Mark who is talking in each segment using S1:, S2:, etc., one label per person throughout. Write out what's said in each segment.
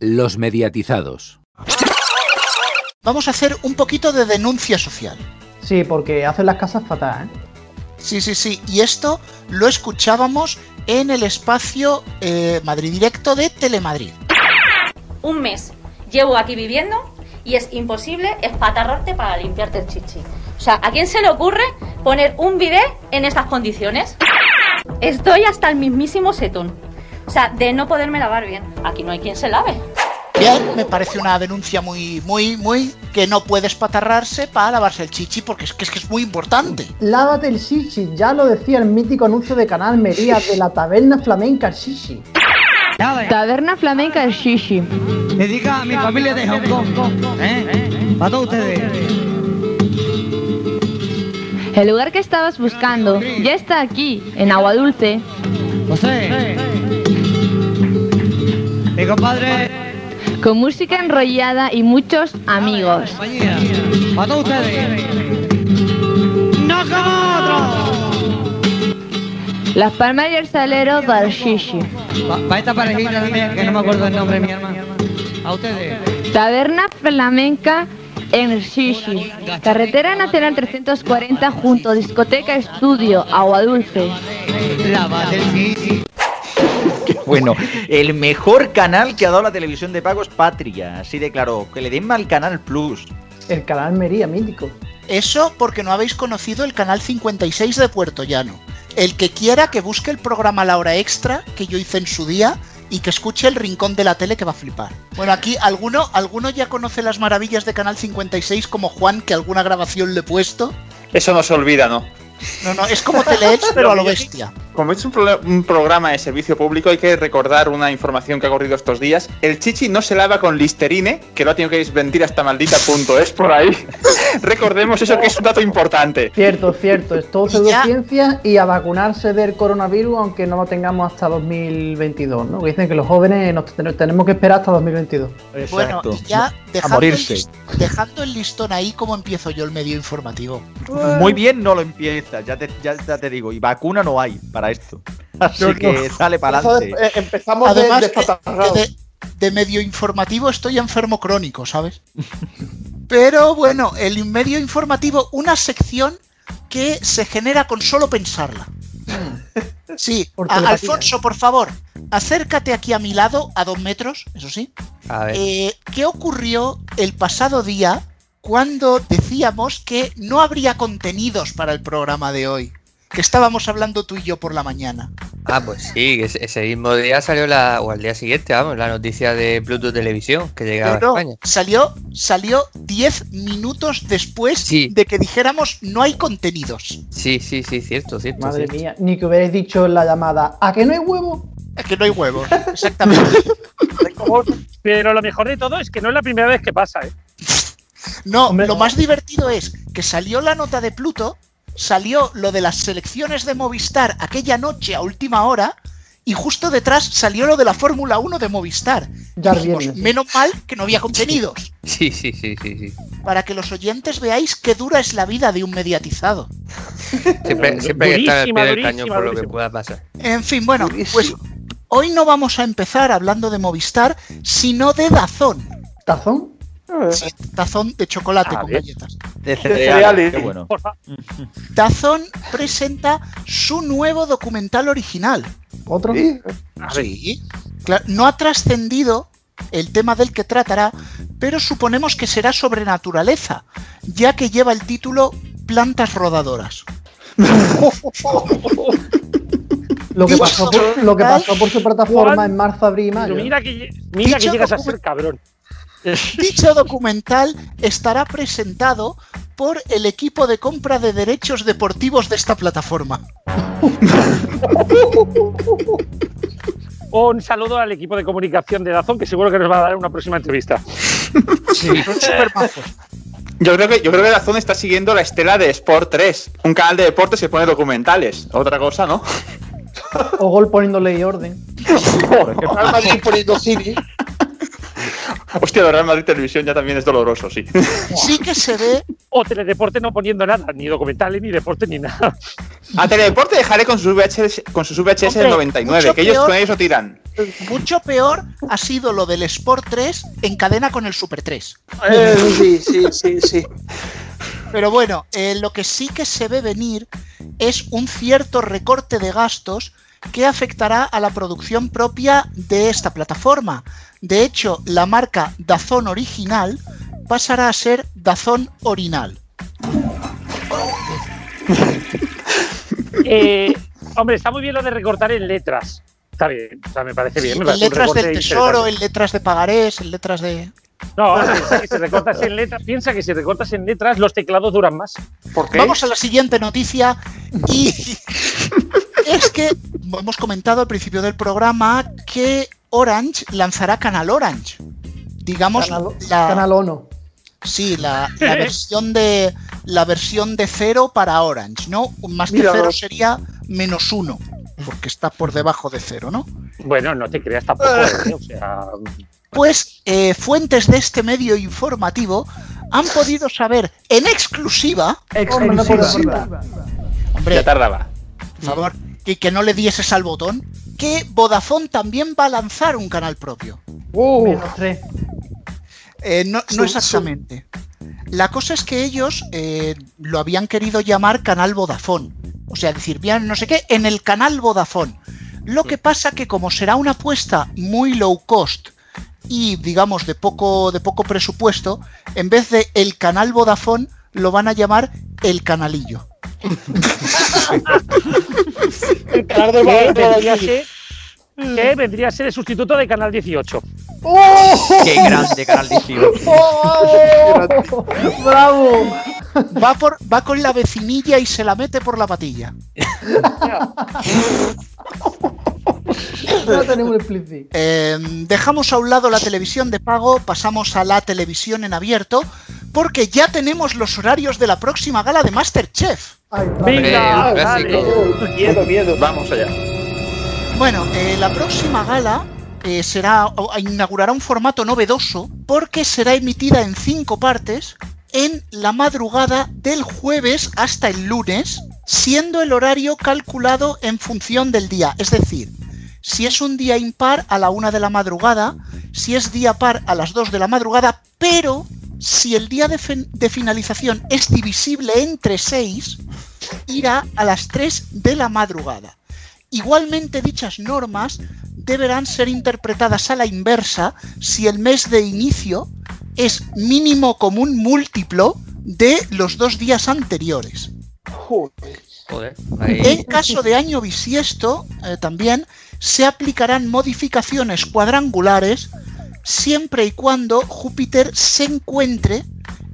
S1: Los mediatizados.
S2: Vamos a hacer un poquito de denuncia social.
S3: Sí, porque hacen las casas fatal, ¿eh?
S2: Sí, sí, sí. Y esto lo escuchábamos en el espacio eh, Madrid Directo de Telemadrid.
S4: Un mes llevo aquí viviendo y es imposible espatarrarte para limpiarte el chichi. O sea, ¿a quién se le ocurre poner un bidet en estas condiciones? Estoy hasta el mismísimo setón. O sea, de no poderme lavar bien. Aquí no hay quien se lave.
S2: Bien, me parece una denuncia muy, muy, muy que no puede espatarrarse para lavarse el chichi porque es que es, que es muy importante.
S3: Lávate el shishi, ya lo decía el mítico anuncio de Canal Mería de la taberna flamenca shishi.
S5: Taberna flamenca el shishi.
S6: Dedica a mi familia de Hong Kong. ¿Eh? Para todos ustedes.
S5: El lugar que estabas buscando ya está aquí, en Agua Dulce.
S6: José. Mi compadre.
S5: Con música enrollada y muchos amigos.
S6: Para todos ustedes. ¡No como otro!
S5: Las palmas y el salero del shishi.
S6: Para esta parejita también, que no me acuerdo el nombre mi hermano. A ustedes.
S5: Taberna flamenca en shishi. Carretera Nacional 340 junto a Discoteca Estudio, Agua Dulce.
S7: Bueno, el mejor canal que ha dado la televisión de pago es Patria, así de claro. Que le den mal Canal Plus.
S3: El Canal Mería, mítico.
S2: Eso porque no habéis conocido el canal 56 de Puerto Llano. El que quiera que busque el programa La Hora Extra que yo hice en su día y que escuche el rincón de la tele que va a flipar. Bueno, aquí alguno, alguno ya conoce las maravillas de Canal 56 como Juan que alguna grabación le he puesto.
S8: Eso no se olvida, ¿no?
S2: No, no, es como Teleelch pero a lo bestia.
S8: Como es un, pro- un programa de servicio público, hay que recordar una información que ha ocurrido estos días. El chichi no se lava con Listerine, que lo ha tenido que desmentir hasta maldita punto es por ahí. Recordemos eso que es un dato importante.
S3: Cierto, cierto, es todo pseudociencia y a vacunarse del coronavirus aunque no lo tengamos hasta 2022, ¿no? Que dicen que los jóvenes nos ten- tenemos que esperar hasta 2022.
S2: Bueno,
S7: Exacto.
S2: y ya
S7: A
S2: dejando el,
S7: morirse.
S2: lis- dejando el listón ahí, ¿cómo empiezo yo el medio informativo?
S7: Muy bien no lo empiezas, ya te, ya, ya te digo. Y vacuna no hay para esto. Así que sale para adelante.
S9: Eh, empezamos de,
S2: Además,
S9: de patarrao.
S2: que de, de medio informativo estoy enfermo crónico, ¿sabes? Pero bueno, el medio informativo, una sección que se genera con solo pensarla. Sí,
S3: Por
S2: a-
S3: telepatía.
S2: Alfonso, por favor, acércate aquí a mi lado, a dos metros, eso sí.
S10: A ver.
S2: Eh, ¿Qué ocurrió el pasado día cuando decíamos que no habría contenidos para el programa de hoy? Que estábamos hablando tú y yo por la mañana.
S10: Ah, pues sí, ese, ese mismo día salió la, o al día siguiente, vamos, la noticia de Pluto Televisión que llegaba
S2: Pero
S10: a España.
S2: salió salió 10 minutos después
S10: Sí.
S2: de que dijéramos no hay contenidos.
S10: Sí, sí, sí, cierto, cierto.
S3: Madre
S10: cierto.
S3: mía, ni que hubierais dicho en la llamada, ¿a que no hay huevo?
S2: Es que no hay huevos. Exactamente.
S11: Pero lo mejor de todo es que no es la primera vez que pasa, ¿eh?
S2: No,
S3: Hombre,
S2: lo
S3: no.
S2: más divertido es que salió la nota de Pluto, salió lo de las selecciones de Movistar aquella noche a última hora y justo detrás salió lo de la Fórmula 1 de Movistar.
S3: Ya
S2: Dijimos, menos mal que no había contenidos.
S10: Sí, sí, sí, sí, sí.
S2: Para que los oyentes veáis qué dura es la vida de un mediatizado.
S10: Siempre, siempre hay que estar al pie del cañón por lo que pueda pasar.
S2: En fin, bueno, pues hoy no vamos a empezar hablando de Movistar, sino de Dazón.
S3: ¿Tazón?
S2: Sí, Dazón de chocolate con galletas.
S7: De
S9: cereales.
S7: cereales. Qué bueno.
S2: Dazón presenta su nuevo documental original.
S3: ¿Otro?
S9: Sí.
S2: Sí. Claro, no ha trascendido el tema del que tratará, pero suponemos que será sobre naturaleza, ya que lleva el título Plantas rodadoras.
S3: Lo que, pasó por, lo que pasó por su plataforma
S11: Juan,
S3: en marzo, abril y
S11: Pero
S3: mayo.
S11: mira que, mira que llegas a ser cabrón.
S2: Dicho documental estará presentado por el equipo de compra de derechos deportivos de esta plataforma.
S11: Un saludo al equipo de comunicación de Dazón, que seguro que nos va a dar una próxima entrevista.
S8: Yo creo que yo creo que la zona está siguiendo la estela de Sport 3, un canal de deportes que pone documentales. Otra cosa, ¿no?
S3: O gol poniéndole y orden.
S9: Madrid poniendo cine.
S8: Hostia, lo Real Madrid Televisión ya también es doloroso, sí.
S2: Sí que se ve,
S11: O Teledeporte no poniendo nada, ni documentales, ni deporte, ni nada.
S8: A Teledeporte dejaré con sus VHS, con sus VHS del
S2: Hombre,
S8: 99,
S2: mucho
S8: que ellos
S2: peor.
S8: con ellos lo tiran.
S2: Mucho peor ha sido lo del Sport 3 en cadena con el Super 3.
S9: Eh, sí, sí, sí, sí.
S2: Pero bueno, eh, lo que sí que se ve venir es un cierto recorte de gastos que afectará a la producción propia de esta plataforma. De hecho, la marca Dazón Original pasará a ser Dazón Orinal.
S11: Eh, hombre, está muy bien lo de recortar en letras. Está bien, o sea, me parece bien. me
S2: en
S11: parece
S2: letras del tesoro, en letras de pagarés, en letras de...
S11: No, piensa que si recortas en letras, piensa que si recortas en letras, los teclados duran más.
S8: ¿Por qué?
S2: Vamos a la siguiente noticia y es que hemos comentado al principio del programa que Orange lanzará Canal Orange. Digamos
S3: Canal,
S2: la,
S3: Canal Ono.
S2: sí, la, la versión de la versión de cero para Orange, ¿no? Más que
S9: Mira,
S2: cero sería menos uno, porque está por debajo de cero, ¿no?
S11: Bueno, no te creas tampoco, ¿eh? o sea,
S2: Pues eh, fuentes de este medio informativo han podido saber en exclusiva,
S9: Exclusiva.
S2: hombre,
S8: Ya tardaba.
S2: por favor, y que no le dieses al botón, que Vodafone también va a lanzar un canal propio.
S3: Uh.
S2: Eh, no, no exactamente. La cosa es que ellos eh, lo habían querido llamar Canal Vodafone. O sea, decir, bien, no sé qué, en el canal Vodafone. Lo que pasa que como será una apuesta muy low cost y digamos de poco, de poco presupuesto, en vez de el canal Vodafone lo van a llamar el canalillo.
S9: El canal de
S11: que
S9: Madrid
S11: vendría, a
S9: allí.
S11: ser, que vendría a ser el sustituto de Canal 18.
S7: Qué grande Canal 18.
S3: ¡Oh! ¡Bravo!
S2: Va, por, va con la vecinilla y se la mete por la patilla.
S3: No tenemos.
S2: Eh, dejamos a un lado la televisión de pago, pasamos a la televisión en abierto, porque ya tenemos los horarios de la próxima gala de Masterchef.
S3: Ay,
S11: Venga, dale.
S9: Miedo, miedo.
S8: Vamos allá.
S2: Bueno, eh, la próxima gala eh, será o- inaugurará un formato novedoso porque será emitida en cinco partes en la madrugada del jueves hasta el lunes, siendo el horario calculado en función del día. Es decir, si es un día impar a la una de la madrugada, si es día par a las dos de la madrugada, pero si el día de, de finalización es divisible entre seis, irá a las 3 de la madrugada. Igualmente dichas normas deberán ser interpretadas a la inversa si el mes de inicio es mínimo común múltiplo de los dos días anteriores.
S9: Joder.
S2: En caso de año bisiesto, eh, también se aplicarán modificaciones cuadrangulares siempre y cuando Júpiter se encuentre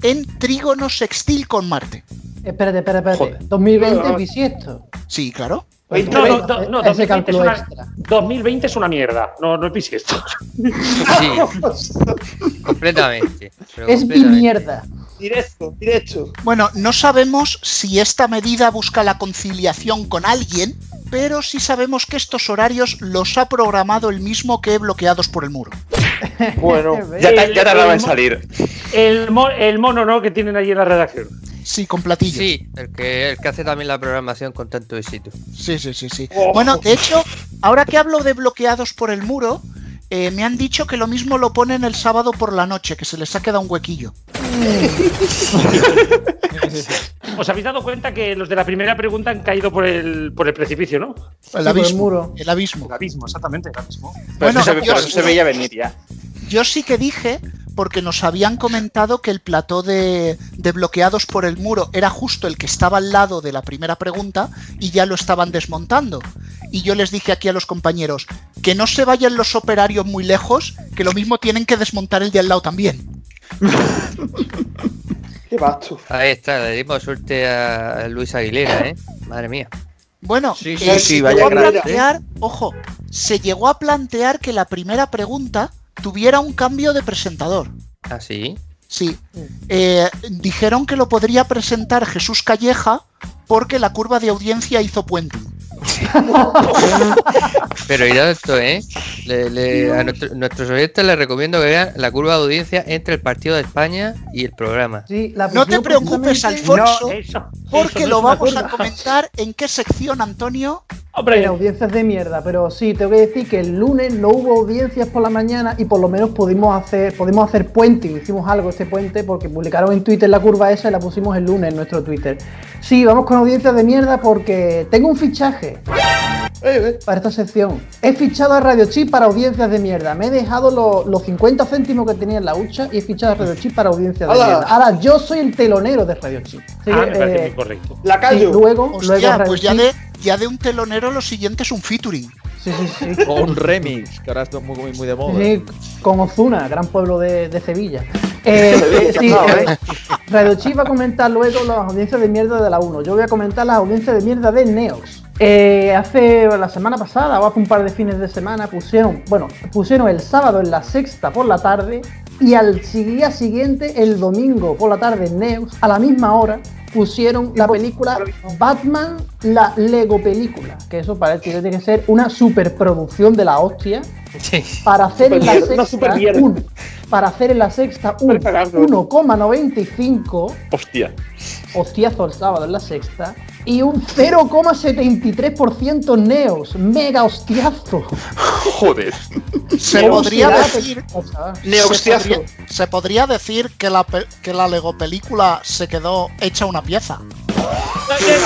S2: en trígono sextil con Marte.
S3: Espérate, espérate, espérate.
S8: Joder.
S3: 2020 bisiesto.
S2: Sí, claro.
S11: No, no, no, no,
S3: Ese
S11: 2020, es una,
S3: extra.
S11: 2020 es una mierda. No, no es bisiesto.
S10: Sí, completamente.
S3: Es mi mierda.
S9: Directo, directo.
S2: Bueno, no sabemos si esta medida busca la conciliación con alguien, pero sí sabemos que estos horarios los ha programado el mismo que bloqueados por el muro.
S9: Bueno.
S8: Ya, ta-
S11: El-
S8: ya tardaba en salir.
S11: El, mo- el mono, ¿no? Que tienen allí en la redacción.
S2: Sí, con platillo.
S10: Sí, el que, el que hace también la programación con tanto éxito.
S2: Sí, sí, sí, sí.
S9: Ojo.
S2: Bueno, de hecho, ahora que hablo de bloqueados por el muro, eh, me han dicho que lo mismo lo ponen el sábado por la noche, que se les ha quedado un huequillo.
S11: ¿Os habéis dado cuenta que los de la primera pregunta han caído por el, por el precipicio, ¿no?
S2: El
S3: por el
S2: abismo.
S3: muro.
S2: El abismo.
S11: El abismo, exactamente, el abismo.
S8: Pero
S2: Bueno,
S8: eso, se,
S2: yo
S8: pero
S2: sí-
S8: eso se veía venir ya.
S2: Yo sí que dije, porque nos habían comentado que el plató de, de bloqueados por el muro era justo el que estaba al lado de la primera pregunta y ya lo estaban desmontando. Y yo les dije aquí a los compañeros que no se vayan los operarios muy lejos, que lo mismo tienen que desmontar el de al lado también.
S9: Qué basto.
S10: Ahí está, le dimos suerte a Luis Aguilera, ¿eh? Madre mía.
S2: Bueno,
S7: Sí,
S2: eh,
S7: sí,
S2: se llegó a plantear, ojo, se llegó a plantear que la primera pregunta tuviera un cambio de presentador.
S10: ¿Ah, sí?
S2: Sí. Eh, dijeron que lo podría presentar Jesús Calleja porque la curva de audiencia hizo puente.
S10: Pero irá esto, ¿eh? Le- le- a nuestro- nuestros oyentes les recomiendo que vean la curva de audiencia entre el partido de España y el programa.
S3: Sí, la
S2: No te preocupes, Alfonso,
S11: No, eso-
S2: porque
S11: eso no
S2: lo vamos a comentar en qué sección, Antonio,
S3: En audiencias de mierda, pero sí, tengo que decir que el lunes no hubo audiencias por la mañana y por lo menos pudimos hacer, pudimos hacer puente, hicimos algo este puente porque publicaron en Twitter la curva esa y la pusimos el lunes en nuestro Twitter. Sí, vamos con audiencias de mierda porque tengo un fichaje para esta sección. He fichado a Radio Chip para audiencias de mierda. Me he dejado lo- los 50 céntimos que tenía en la hucha y he fichado a Radio Chip para audiencias de mierda. Ahora yo soy el telonero de Radio Chip. Así
S11: Ah,
S3: que,
S11: me parece
S3: eh,
S11: muy correcto.
S3: La Y luego,
S2: Hostia,
S3: luego Radio
S2: pues ya de, ya de un telonero lo siguiente es un featuring.
S3: Sí, sí, sí.
S7: O un remix, que ahora está muy, muy, muy de moda.
S3: Sí, con Ozuna, gran pueblo de, de Sevilla. Eh, sí, eh,
S7: ¿eh?
S3: Radio Chip va a comentar luego las audiencias de mierda de la 1. Yo voy a comentar las audiencias de mierda de Neox. Eh, hace la semana pasada o hace un par de fines de semana pusieron, bueno, pusieron el sábado en la sexta por la tarde y al día siguiente, el domingo por la tarde en Neox, a la misma hora, pusieron la película Batman, la Lego película. Que eso parece que tiene que ser una superproducción de la hostia. Para hacer en la
S9: una
S3: sexta
S9: supermierda.
S3: un, para hacer en la sexta un 1,95
S8: Hostia.
S3: hostiazo el sábado en la sexta y un 0,73% neos, mega hostiazo.
S8: Joder.
S2: Se
S3: ¿Cómo
S2: podría decir. Se podría, se podría decir que la, que la Lego película se quedó hecha una pieza.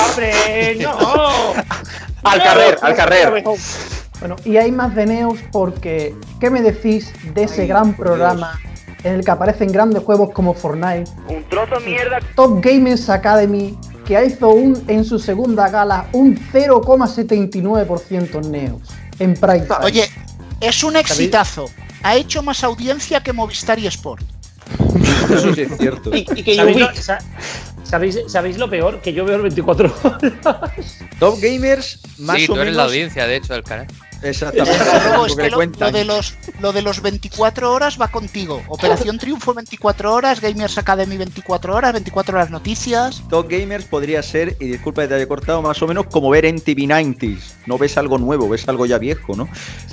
S11: ¡Hombre, no!
S8: Al carrer, al carrer.
S3: Bueno, y hay más de Neos porque, ¿qué me decís de ese gran programa en el que aparecen grandes juegos como Fortnite?
S12: Un trozo de mierda.
S3: Top Gamers Academy, que hizo un, en su segunda gala un 0,79% en Neos, en Prime.
S2: Oye, es un exitazo. Ha hecho más audiencia que Movistar y Sport.
S7: Eso sí es cierto.
S11: ¿Sabéis lo, sa- sabéis, sabéis lo peor? Que yo veo el 24 horas.
S7: Top Gamers, más
S10: sí,
S7: o
S10: tú eres
S7: menos.
S10: la audiencia, de hecho, del canal.
S7: Exactamente.
S2: Luego,
S7: lo
S2: es
S7: que
S2: lo, de los, lo de los 24 horas va contigo. Operación Triunfo 24 horas, Gamers Academy 24 horas, 24 horas noticias.
S7: Top Gamers podría ser, y disculpa que te haya cortado, más o menos como ver MTV 90s. No ves algo nuevo, ves algo ya viejo, ¿no?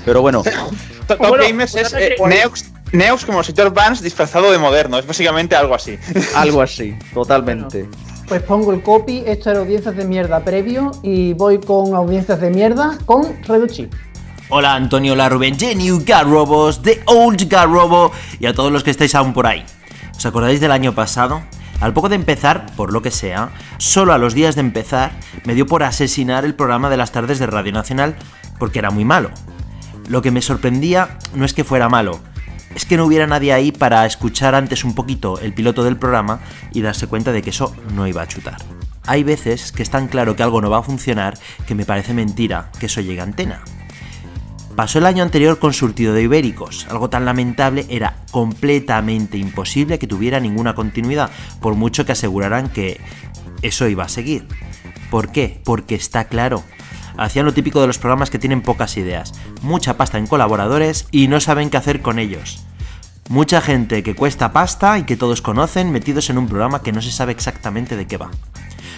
S7: Pero bueno.
S8: Top
S11: Bueno,
S8: Gamers
S11: pues
S8: es eh,
S11: que-
S8: Neox, Neox como si George Vance disfrazado de moderno. Es básicamente algo así.
S7: algo así, totalmente.
S3: Pues pongo el copy, esto era audiencias de mierda previo y voy con audiencias de mierda con Redo Chip.
S13: Hola Antonio, hola Rubén, New Garrobos, The Old Garrobo y a todos los que estáis aún por ahí. ¿Os acordáis del año pasado? Al poco de empezar, por lo que sea, solo a los días de empezar, me dio por asesinar el programa de las tardes de Radio Nacional porque era muy malo. Lo que me sorprendía no es que fuera malo, es que no hubiera nadie ahí para escuchar antes un poquito el piloto del programa y darse cuenta de que eso no iba a chutar. Hay veces que es tan claro que algo no va a funcionar que me parece mentira que eso llegue a antena. Pasó el año anterior con surtido de ibéricos. Algo tan lamentable era completamente imposible que tuviera ninguna continuidad, por mucho que aseguraran que eso iba a seguir. ¿Por qué? Porque está claro. Hacían lo típico de los programas que tienen pocas ideas, mucha pasta en colaboradores y no saben qué hacer con ellos. Mucha gente que cuesta pasta y que todos conocen metidos en un programa que no se sabe exactamente de qué va.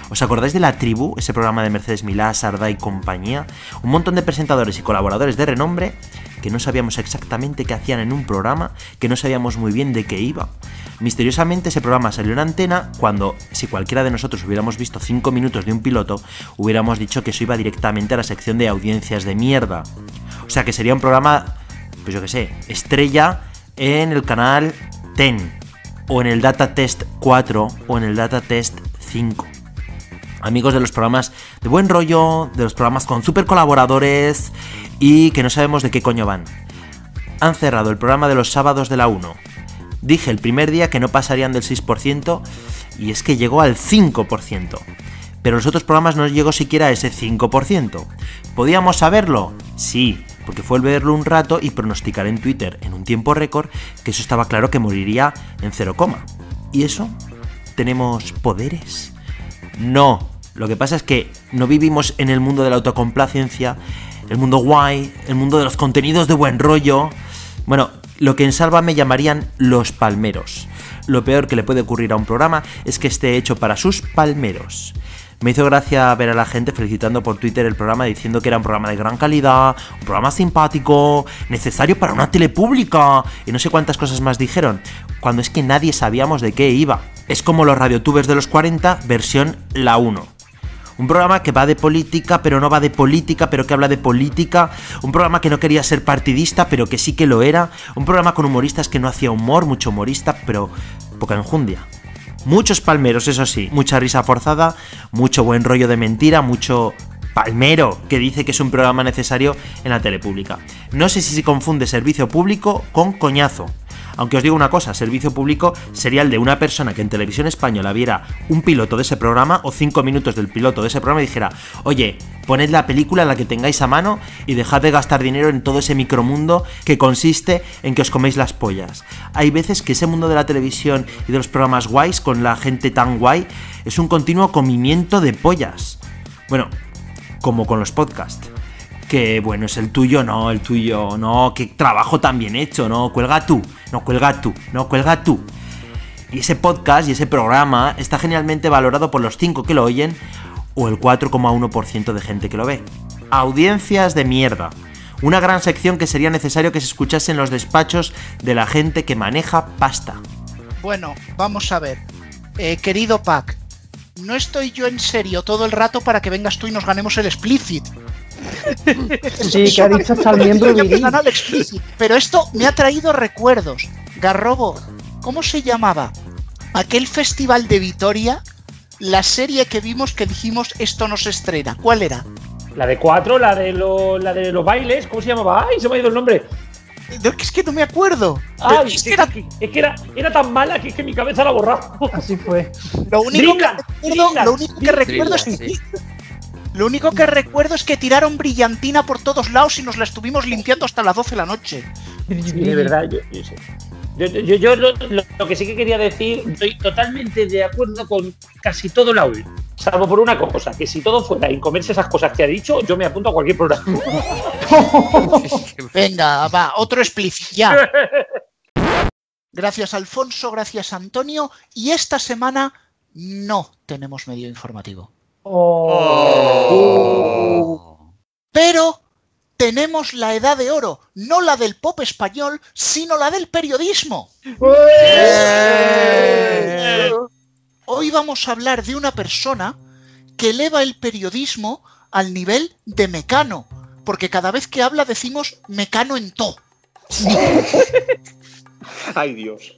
S13: ¿Os acordáis de La Tribu, ese programa de Mercedes Milá, Sardá y compañía? Un montón de presentadores y colaboradores de renombre que no sabíamos exactamente qué hacían en un programa, que no sabíamos muy bien de qué iba. Misteriosamente ese programa salió en antena cuando, si cualquiera de nosotros hubiéramos visto 5 minutos de un piloto, hubiéramos dicho que eso iba directamente a la sección de audiencias de mierda. O sea que sería un programa, pues yo qué sé, estrella en el canal 10, o en el Data Test 4, o en el Data Test 5 amigos de los programas de buen rollo, de los programas con super colaboradores y que no sabemos de qué coño van. Han cerrado el programa de los sábados de la 1. Dije el primer día que no pasarían del 6% y es que llegó al 5%. Pero los otros programas no llegó siquiera a ese 5%. ¿Podíamos saberlo? Sí, porque fue el verlo un rato y pronosticar en Twitter en un tiempo récord que eso estaba claro que moriría en 0, ¿y eso? ¿Tenemos poderes? No, lo que pasa es que no vivimos en el mundo de la autocomplacencia, el mundo guay, el mundo de los contenidos de buen rollo. Bueno, lo que en Salva me llamarían los palmeros. Lo peor que le puede ocurrir a un programa es que esté hecho para sus palmeros. Me hizo gracia ver a la gente felicitando por Twitter el programa diciendo que era un programa de gran calidad, un programa simpático, necesario para una tele pública y no sé cuántas cosas más dijeron, cuando es que nadie sabíamos de qué iba. Es como los radiotubers de los 40, versión la 1. Un programa que va de política, pero no va de política, pero que habla de política. Un programa que no quería ser partidista, pero que sí que lo era. Un programa con humoristas que no hacía humor, mucho humorista, pero poca enjundia. Muchos palmeros, eso sí, mucha risa forzada, mucho buen rollo de mentira, mucho palmero que dice que es un programa necesario en la tele pública. No sé si se confunde servicio público con coñazo. Aunque os digo una cosa, servicio público sería el de una persona que en televisión española viera un piloto de ese programa o cinco minutos del piloto de ese programa y dijera, oye, poned la película la que tengáis a mano y dejad de gastar dinero en todo ese micromundo que consiste en que os coméis las pollas. Hay veces que ese mundo de la televisión y de los programas guays con la gente tan guay es un continuo comimiento de pollas. Bueno, como con los podcasts que bueno, es el tuyo, no, el tuyo, no, que trabajo tan bien hecho, no, cuelga tú, no, cuelga tú, no, cuelga tú. Y ese podcast y ese programa está genialmente valorado por los 5 que lo oyen o el 4,1% de gente que lo ve. Audiencias de mierda. Una gran sección que sería necesario que se escuchase en los despachos de la gente que maneja pasta.
S2: Bueno, vamos a ver. Eh, querido Pac, no estoy yo en serio todo el rato para que vengas tú y nos ganemos el explicit.
S3: Sí, que ha dicho hasta el miembro viril.
S2: ganado el explicit. Pero esto me ha traído recuerdos. Garrobo, ¿cómo se llamaba? Aquel festival de Vitoria, la serie que vimos que dijimos esto no se estrena. ¿Cuál era?
S11: La de cuatro, la de, lo- la de los bailes, ¿cómo se llamaba? ¡Ay, se me ha ido el nombre!
S2: Es que no me acuerdo.
S11: Ay,
S2: Es
S11: es
S2: que era-
S11: era, es que era, era tan mala que es que mi cabeza la ha borrado.
S3: Así fue.
S2: Lo único
S11: Dreamland,
S2: que recuerdo,
S11: Dreamland,
S2: lo único que recuerdo es
S10: sí.
S2: Lo único que recuerdo es que tiraron brillantina por todos lados y nos la estuvimos limpiando hasta las 12 de la noche.
S11: de verdad, yo, yo sé. Yo, yo- yo lo, lo- lo que sí que quería decir, estoy totalmente de acuerdo con casi todo Laul. Salvo por una cosa, que si todo fuera en comerse esas cosas que ha dicho, yo me apunto a cualquier programa.
S2: Venga, va, otro explícito, ya. Gracias Alfonso, gracias Antonio. Y esta semana no tenemos medio informativo.
S3: Oh.
S2: Pero tenemos la edad de oro, no la del pop español, sino la del periodismo. Hoy vamos a hablar de una persona que eleva el periodismo al nivel de mecano, porque cada vez que habla decimos mecano en to.
S8: Ay, Dios.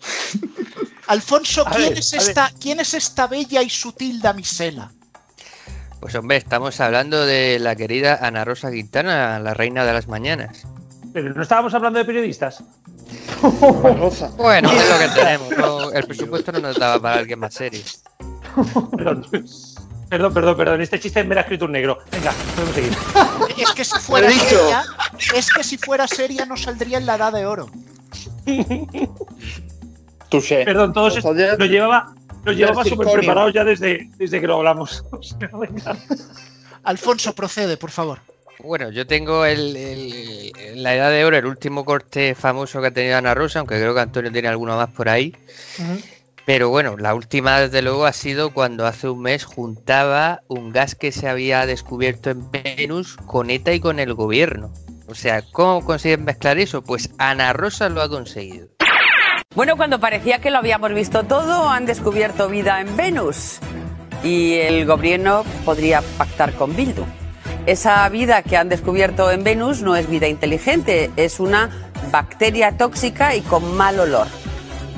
S2: Alfonso, ¿quién,
S10: ver,
S2: es esta, ¿quién es esta bella y sutil damisela?
S10: Pues hombre, estamos hablando de la querida Ana Rosa Quintana, la reina de las mañanas.
S11: Pero no estábamos hablando de periodistas.
S10: Bueno, es lo que tenemos. no- el presupuesto no nos daba para alguien más serio.
S11: Perdón. Perdón, perdón, perdón. Este chiste me lo ha escrito un negro. Venga, podemos seguir.
S2: Es que si fuera seria, es que si fuera seria no saldría en la edad de oro.
S8: Touché.
S11: Perdón, todos
S9: ya-
S11: lo llevaba, lo llevaba súper preparado ya desde, desde que lo hablamos. O sea, venga.
S2: Alfonso, procede, por favor.
S10: Bueno, yo tengo el, el- la edad de oro, el último corte famoso que ha tenido Ana Rosa, aunque creo que Antonio tiene alguno más por ahí. Pero bueno, la última desde luego ha sido cuando hace un mes juntaba un gas que se había descubierto en Venus con ETA y con el gobierno. O sea, ¿cómo consiguen mezclar eso? Pues Ana Rosa lo ha conseguido.
S12: Bueno, cuando parecía que lo habíamos visto todo, han descubierto vida en Venus y el gobierno podría pactar con Bildu. Esa vida que han descubierto en Venus no es vida inteligente, es una bacteria tóxica y con mal olor,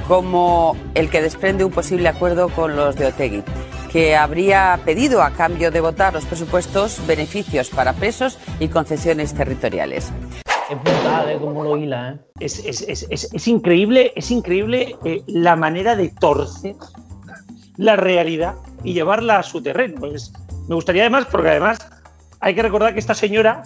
S12: como el que desprende un posible acuerdo con los de Otegui, que habría pedido a cambio de votar los presupuestos beneficios para presos y concesiones territoriales.
S11: Es brutal, ¿eh? Como lo hila, ¿eh? Es, es- es- es- es increíble, es increíble eh, la manera de torcer la realidad y llevarla a su terreno. Es- me gustaría además, porque además hay que recordar que esta señora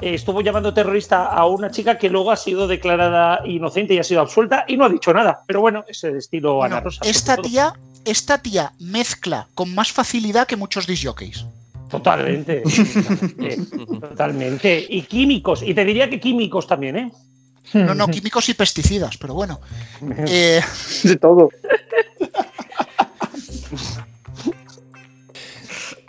S11: eh, estuvo llamando terrorista a una chica que luego ha sido declarada inocente y ha sido absuelta y no ha dicho nada. Pero bueno, es el estilo Ana Rosa.
S2: esta tía, esta tía mezcla con más facilidad que muchos disjockeys.
S11: Totalmente. totalmente. Y químicos. Y te diría que químicos también, ¿eh?
S2: No, no, químicos y pesticidas, pero bueno. Eh,
S9: De todo.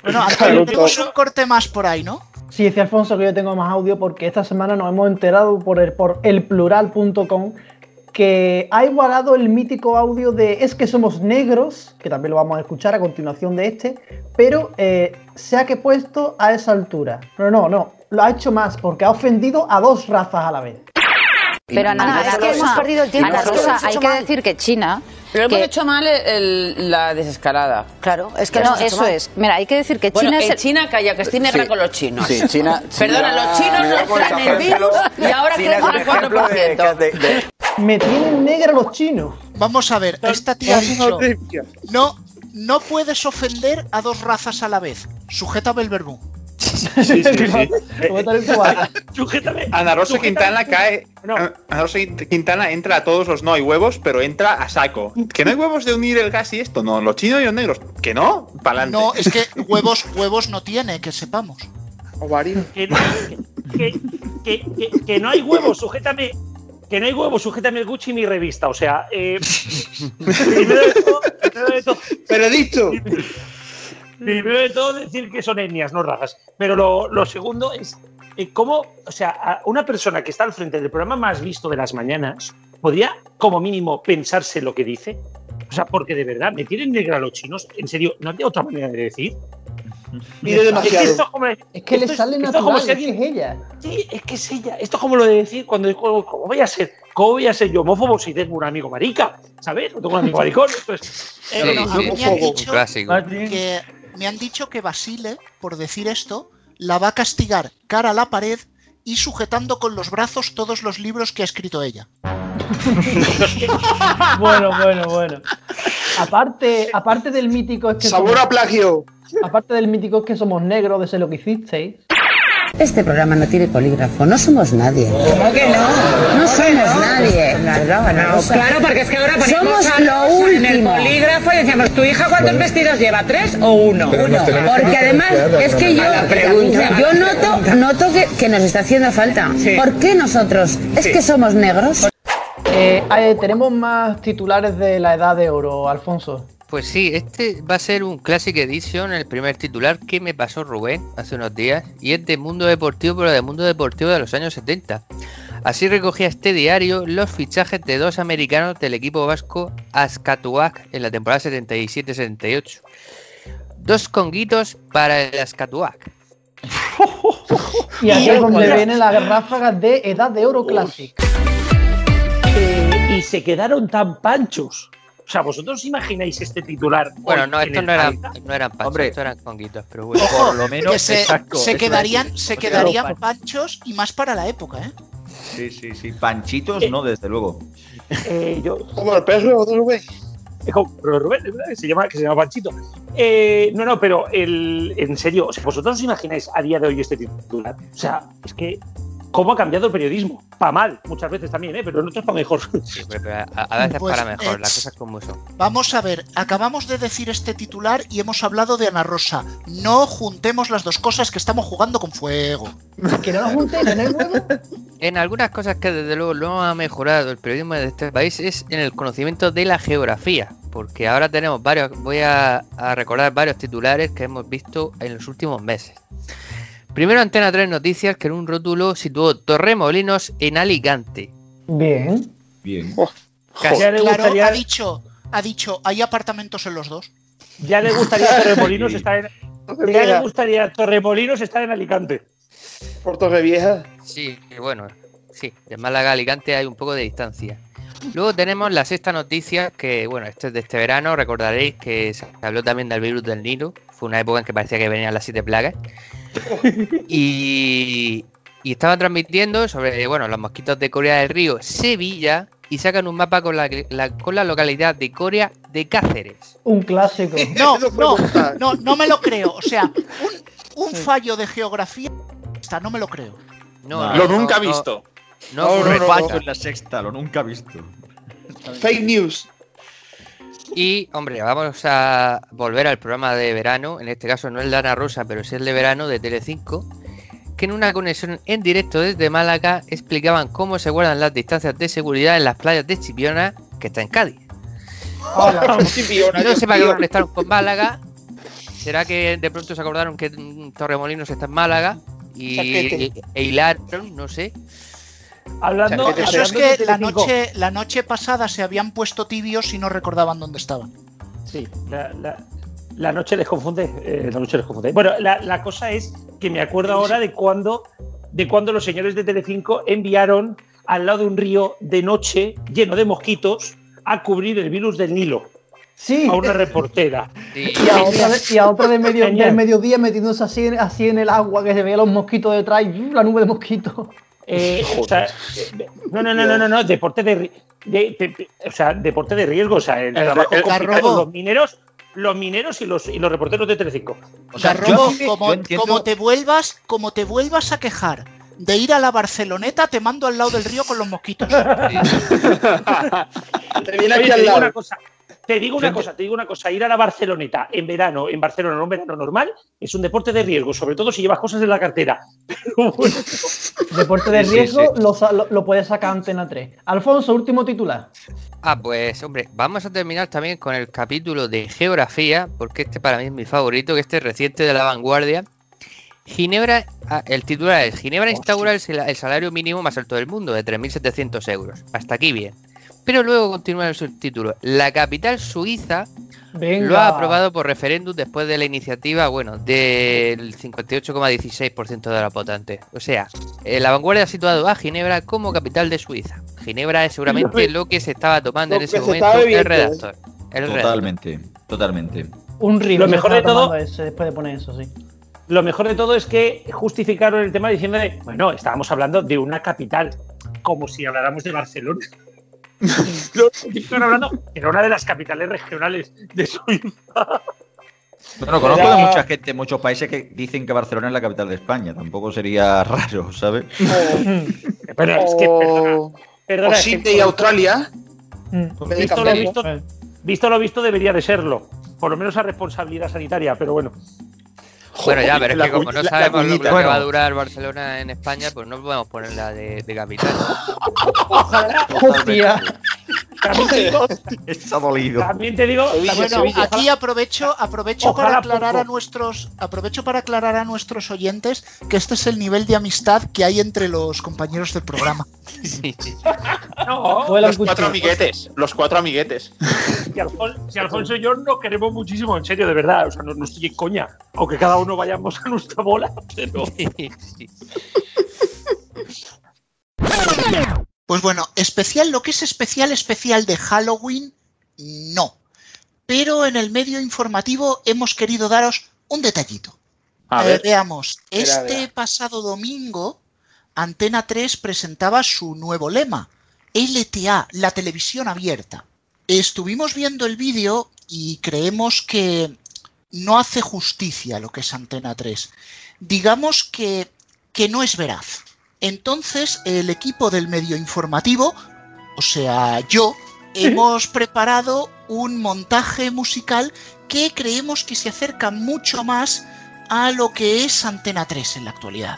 S2: bueno, Antonio, tenemos un corte más por ahí, ¿no?
S3: Sí, dice Alfonso que yo tengo más audio porque esta semana nos hemos enterado por el, por elplural.com que ha igualado el mítico audio de Es que somos negros, que también lo vamos a escuchar a continuación de este, pero eh, se ha que puesto a esa altura. Pero no, no, lo ha hecho más porque ha ofendido a dos razas a la vez.
S14: Pero Ana,
S12: Ana
S14: es que
S12: Rosa,
S14: hemos perdido el tiempo.
S12: Ana
S14: es que
S12: Rosa,
S14: hemos
S12: hay que
S14: mal.
S12: decir
S14: que China.
S12: Pero hemos
S14: que-
S12: hecho mal el- el- la desescalada.
S14: Claro, es que no,
S12: hemos
S14: eso
S12: mal.
S14: es. Mira, hay que decir que
S12: Bueno,
S14: China
S12: en
S14: es. el-
S12: China, calla, que estoy negra
S14: Sí.
S12: con los chinos.
S14: Sí, China-
S12: Perdona,
S14: China-
S12: los chinos nos traen el virus y ahora
S14: China
S12: crecen
S14: es un
S12: al 4%.
S3: Me tienen negra los chinos.
S2: Vamos a ver, esta tía ha dicho, no, no puedes ofender a dos razas a la vez. Sujeta el verbo.
S8: Sí, sí, sí.
S11: Sujétame.
S8: Ana Rosa
S11: Sujétame.
S8: Quintana cae. Ana Rosa Quintana entra a todos los no hay huevos, pero entra a saco. Que no hay huevos de unir el gas y esto, no. Los chinos y los negros. Que no, pa'lante.
S2: No, es que huevos, huevos no tiene, que sepamos.
S11: Que no, que, que- que- que no hay huevos, sujétame. Que no hay huevos, sujétame el Gucci y mi revista. O sea, eh, primero de todo, primero de todo.
S9: Pero dicho.
S11: Primero de todo, decir que son etnias, no razas. Pero lo, lo segundo es eh, cómo, o sea, una persona que está al frente del programa más visto de las mañanas podría, como mínimo, pensarse lo que dice. O sea, porque de verdad, me tienen negra los chinos. En serio, no hay otra manera de decir.
S3: Pide demasiado.
S11: Es que, esto es como-
S3: Es que le sale
S11: como
S3: natural,
S11: si
S3: es que
S11: alguien-
S3: es ella.
S11: Sí, es que es ella. Esto es como lo de decir cuando ¿cómo, cómo voy a ser? ¿Cómo voy a ser yo homófobo si tengo un amigo marica? ¿Sabes? No tengo un amigo maricón. Eh,
S2: me han dicho
S10: clásico.
S2: que me han dicho que Basile, por decir esto, la va a castigar cara a la pared y sujetando con los brazos todos los libros que ha escrito ella.
S3: Bueno, bueno, bueno. Aparte, aparte del mítico es que
S9: Sabor a plagio.
S3: Aparte del mítico es que somos negros, de ser lo que hicisteis.
S15: Este programa no tiene polígrafo, no somos nadie. ¿Cómo que no? No somos nadie.
S16: No, claro, porque es que ahora
S15: Somos
S16: a
S15: lo
S16: los en el
S15: último.
S16: polígrafo y decíamos, ¿tu hija cuántos vestidos lleva? ¿Tres o uno?
S15: Uno. Porque además es que yo, noto, noto que, que nos está haciendo falta. ¿Por qué nosotros? ¿Es que somos negros?
S3: Eh, eh, tenemos más titulares de la edad de oro, Alfonso.
S10: Pues sí, este va a ser un Classic Edition, el primer titular que me pasó Rubén hace unos días, y es de Mundo Deportivo, pero de Mundo Deportivo de los años 70. Así recogía este diario los fichajes de dos americanos del equipo vasco Ascatuac en la temporada 77-78. Dos conguitos para el Ascatuac.
S3: Y aquí es donde vienen las ráfagas de edad de oro Classic.
S11: Eh, y se quedaron tan panchos. O sea, vosotros os imagináis este titular.
S10: Bueno, no, estos no eran, no eran panchos,
S7: Hombre.
S10: estos eran conguitos, pero bueno.
S7: Por lo menos,
S2: que se,
S7: exacto,
S2: se
S7: eso
S2: quedarían, se quedarían
S7: pan-
S2: panchos y más para la época, ¿eh?
S7: Sí, sí, sí. Panchitos, no, desde luego.
S11: Eh, yo,
S9: Como el perro de Rubén.
S11: Eh, como- pero Rubén, ¿verdad? que se llama, que se llama Panchito. Eh, no, no, pero el, en serio, o sea, vosotros os imagináis a día de hoy este titular. O sea, es que cómo ha cambiado el periodismo. Para mal, muchas veces también, ¿eh? pero en otros para mejor.
S10: Sí, pero- pero a, veces
S2: Pues,
S10: para mejor,
S2: eh,
S10: las cosas como son.
S2: Vamos a ver, acabamos de decir este titular y hemos hablado de Ana Rosa. No juntemos las dos cosas que estamos jugando con fuego.
S3: Que no nos junten en el juego.
S10: En algunas cosas que desde luego no ha mejorado el periodismo de este país es en el conocimiento de la geografía, porque ahora tenemos varios, voy a, a recordar varios titulares que hemos visto en los últimos meses. Primero Antena 3 Noticias que en un rótulo situó Torremolinos en Alicante.
S3: Bien.
S7: Bien.
S11: Ya le
S2: Claro, ha dicho, ha dicho, hay apartamentos en los dos.
S11: ya le gustaría Torremolinos
S7: Sí.
S11: estar en, ya le gustaría Torremolinos estar en Alicante.
S9: Por Torrevieja.
S10: Sí, que bueno, sí, de Málaga a Alicante hay un poco de distancia. Luego tenemos la sexta noticia, que bueno, esto es de este verano, recordaréis que se habló también del virus del Nilo, fue una época en que parecía que venían las siete plagas. Y, y estaban transmitiendo sobre, bueno, los mosquitos de Corea del Río, Sevilla, y sacan un mapa con la, la- con la localidad de Corea de Cáceres.
S3: Un clásico.
S2: No, no, no, no me lo creo. O sea, un, un fallo de geografía, está, no me lo creo.
S10: No,
S8: Lo nunca
S10: no,
S8: visto.
S10: No,
S9: No, no,
S7: en la sexta, lo nunca he visto.
S9: Fake news.
S10: Y, hombre, vamos a volver al programa de verano, en este caso no el de Ana Rosa, pero sí el de verano de Telecinco, que en una conexión en directo desde Málaga explicaban cómo se guardan las distancias de seguridad en las playas de Chipiona, que está en Cádiz. No sé para qué conectaron con Málaga. ¿Será que de pronto se acordaron que Torremolinos está en Málaga? Y,
S9: Chaquete.
S10: e hilaron, no sé.
S11: Hablando,
S2: Eso es que la noche, la noche pasada se habían puesto tibios y no recordaban dónde estaban.
S11: Sí, la, la- la noche les confunde. eh, la noche les confunde. Bueno, la, la cosa es que me acuerdo ahora de cuando, de cuando los señores de Telecinco enviaron al lado de un río de noche lleno de mosquitos a cubrir el virus del Nilo.
S3: Sí.
S11: A una reportera.
S3: Y a otra de, y a otra de medio, del mediodía metiéndose así, en- así en el agua que se veía los mosquitos detrás y ¡uh! la nube de mosquitos.
S11: Eh, o sea, no, no, no, no, no, no, deporte de, de- de- de- o sea, deporte de riesgo, o sea, el,
S2: El-
S11: trabajo
S2: el-
S11: complicado,
S2: Garrobo.
S11: los mineros, los mineros y los y los reporteros de Telecinco.
S2: O sea, Robo, como, como te vuelvas, como te vuelvas a quejar de ir a la Barceloneta, te mando al lado del río con los mosquitos.
S9: Te viene
S11: Oye,
S9: aquí al
S11: te digo
S9: lado.
S11: una cosa, te digo una cosa, te digo una cosa, ir a la Barceloneta en verano, en Barcelona, en un verano normal, es un deporte de riesgo, sobre todo si llevas cosas en la cartera.
S3: Deporte de
S10: sí,
S3: riesgo
S10: sí.
S3: Lo, sa- lo, lo puede sacar Antena 3. Alfonso, último titular.
S10: Ah, pues hombre, vamos a terminar también con el capítulo de geografía, porque este para mí es mi favorito, que este es reciente de la vanguardia. Ginebra, ah, el titular es Ginebra instaura el salario mínimo más alto del mundo, de 3.700 euros. Hasta aquí bien. Pero luego continúa el subtítulo. La capital suiza
S3: Venga.
S10: lo ha aprobado por referéndum después de la iniciativa, bueno, del 58,16% de la votante. O sea, eh, la vanguardia ha situado a Ginebra como capital de Suiza. Ginebra es seguramente lo que se estaba tomando en ese
S9: se
S10: momento el
S9: bebiendo.
S10: redactor. El redactor.
S7: Totalmente, totalmente.
S3: Un río.
S11: Lo mejor de todo-
S3: después de poner eso, sí.
S11: Lo mejor de todo es que justificaron el tema diciendo, bueno, estábamos hablando de una capital, como si habláramos de Barcelona. Estaban hablando, era una de las capitales regionales de Suiza.
S7: Bueno, conozco de mucha gente, muchos países que dicen que Barcelona es la capital de España. Tampoco sería raro, ¿sabes?
S11: Pero es que, perdona, perdona,
S9: o
S11: es que-
S9: Sydney, Australia.
S11: visto, lo visto, visto lo visto, debería de serlo. Por lo menos a responsabilidad sanitaria, pero bueno.
S10: Bueno, ya, pero es que como no sabemos lo, que va a durar Barcelona en España, pues no podemos ponerla de, de capital.
S3: Hostia.
S11: También te digo,
S7: Está dolido.
S11: también te digo,
S2: Bueno, aquí aprovecho, aprovecho
S11: Ojalá
S2: para aclarar
S11: poco.
S2: a nuestros, aprovecho para aclarar a nuestros oyentes que este es el nivel de amistad que hay entre los compañeros del programa.
S11: no,
S3: Vuela
S8: Los
S3: un
S8: cuatro amiguetes. Los cuatro amiguetes.
S11: si, Alfon- si Alfonso y yo nos queremos muchísimo, en serio, de verdad. O sea, no, no estoy en coña. Aunque cada uno vayamos a nuestra bola, pero.
S2: Pues bueno, especial, lo que es especial, especial de Halloween, no. Pero en el medio informativo hemos querido daros un detallito.
S8: A
S2: Eh,
S8: ver.
S2: veamos,
S9: Espera,
S2: este pasado domingo, Antena 3 presentaba su nuevo lema, LTA, la televisión abierta. Estuvimos viendo el vídeo y creemos que no hace justicia a lo que es Antena 3. Digamos que, que no es veraz. Entonces, el equipo del medio informativo, o sea, yo, hemos preparado un montaje musical que creemos que se acerca mucho más a lo que es Antena 3 en la actualidad.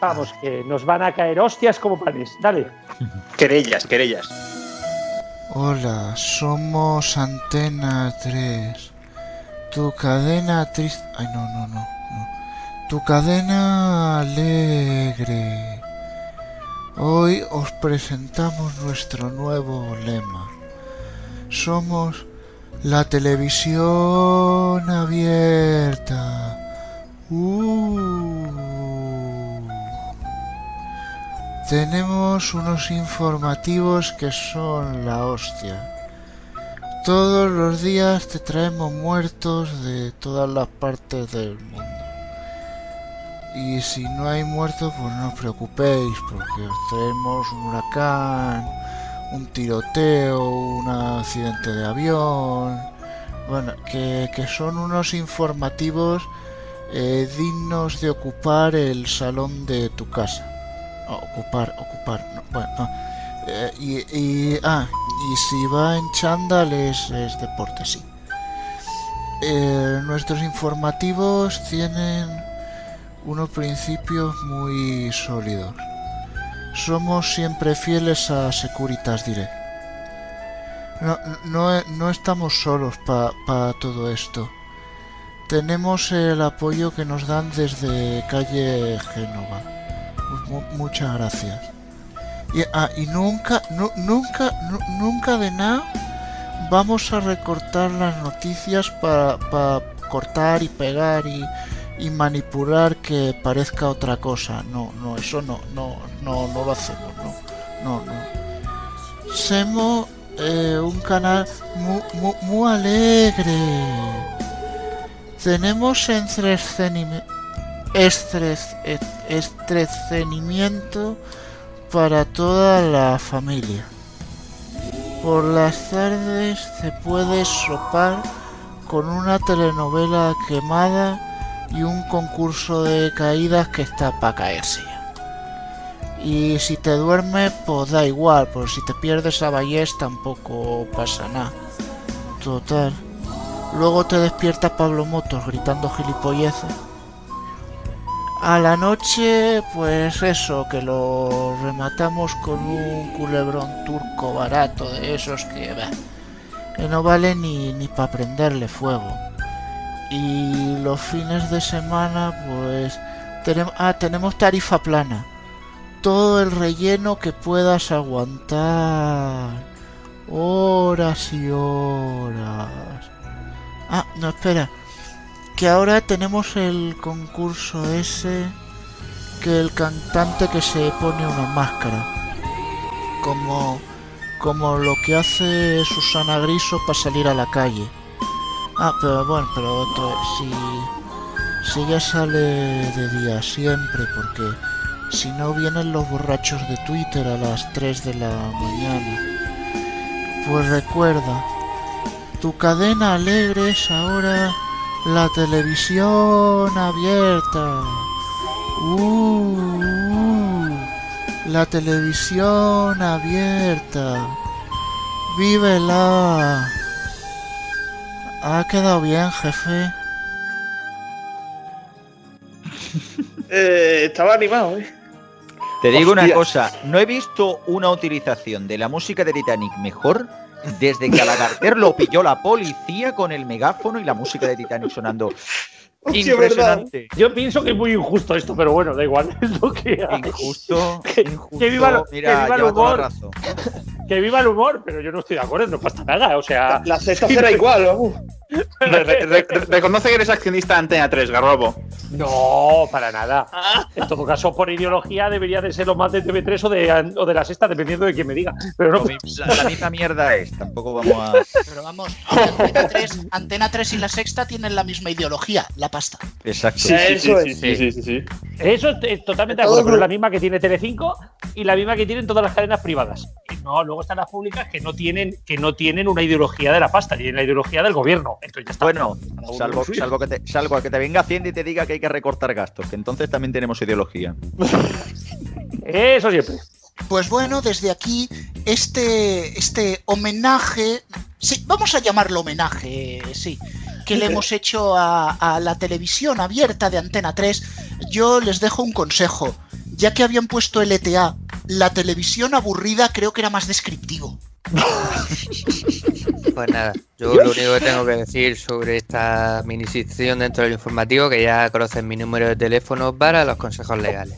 S11: Vamos, que nos van a caer hostias como panes. Dale.
S8: Querellas, querellas.
S2: Hola, somos Antena 3. Tu cadena triste... Ay, no, no, no. Tu cadena alegre. Hoy os presentamos nuestro nuevo lema. Somos la televisión abierta. Uh. Tenemos unos informativos que son la hostia. Todos los días te traemos muertos de todas las partes del mundo. Y si no hay muertos, pues no os preocupéis, porque os traemos un huracán, un tiroteo, un accidente de avión. Bueno, que, que son unos informativos eh, dignos de ocupar el salón de tu casa. Ocupar, ocupar, no, bueno, no. Eh, y, y- ah, y si va en chándal es, deporte, sí. Eh, nuestros informativos tienen unos principios muy sólidos. Somos siempre fieles a Securitas Direct. No, no, estamos solos para todo esto. Tenemos el apoyo que nos dan desde calle Génova. Mu- muchas gracias.
S17: Y, ah, y nunca, nu- nunca, nu- nunca de nada vamos a recortar las noticias para cortar y pegar y, manipular que parezca otra cosa. No, no, eso no, no, no, no lo hacemos, no, no, no. Somos eh, un canal muy, muy, muy alegre. Tenemos entretenimiento para toda la familia. Por las tardes te puedes sopar con una telenovela quemada y un concurso de caídas que está para caerse. Y si te duermes, pues da igual, porque si te pierdes a Vallés tampoco pasa nada. Total. Luego te despierta Pablo Motos gritando gilipolleces. A la noche, pues eso, que lo rematamos con un culebrón turco barato de esos que, bah, que no vale ni, ni para prenderle fuego. Y los fines de semana, pues tenemos, ah, tenemos tarifa plana. Todo el relleno que puedas aguantar. Horas y horas. Ah, no, espera. Que ahora tenemos el concurso ese. Que el cantante que se pone una máscara. Como. Como lo que hace Susana Griso para salir a la calle. Ah, pero bueno, pero otro, si, si ya sale de día siempre, porque si no vienen los borrachos de Twitter a las 3 de la mañana. Pues recuerda, tu cadena alegre es ahora la televisión abierta. Uh, uh, la televisión abierta. Vívela. Ha quedado bien, jefe.
S9: Eh, estaba animado, ¿eh?
S7: Te digo una cosa, no he visto una utilización de la música de Titanic mejor desde que a lo pilló la policía con el megáfono y la música de Titanic sonando. Impresionante.
S11: Yo pienso que es muy injusto esto, pero bueno, da igual. Es lo que hay.
S7: Injusto, injusto.
S11: Que viva, lo- que
S7: Mira,
S11: viva el humor. Que viva el humor, pero yo no estoy de acuerdo, no pasa nada. O sea.
S9: La sexta será igual.
S8: Re- re- re- reconoce que eres accionista de Antena 3, Garrobo.
S11: No, para nada. En todo caso, por ideología debería de ser lo más de TV3 o de, o de la sexta, dependiendo de quién me diga. Pero no.
S7: La, la misma mierda es, tampoco vamos a.
S17: Pero vamos, Antena 3, Antena 3 y la sexta tienen la misma ideología, la pasta.
S7: Exacto.
S11: Sí, sí, sí, sí,
S8: sí, sí, sí, sí.
S11: Eso es eh, totalmente de acuerdo, pero la misma que tiene Telecinco y la misma que tienen todas las cadenas privadas. No, luego están las públicas que no tienen, que no tienen una ideología de la pasta, tienen la ideología del gobierno. Entonces ya está.
S7: Bueno, salvo, salvo, que te, salvo que te venga Hacienda y te diga que hay que recortar gastos, que entonces también tenemos ideología.
S11: Eso siempre.
S17: Pues bueno, desde aquí, este, este homenaje, sí, vamos a llamarlo homenaje, sí, que le hemos hecho a, a la televisión abierta de Antena 3, yo les dejo un consejo. Ya que habían puesto LTA, la televisión aburrida creo que era más descriptivo.
S10: Pues nada, yo lo único que tengo que decir sobre esta mini sección dentro del informativo, que ya conocen mi número de teléfono para los consejos legales.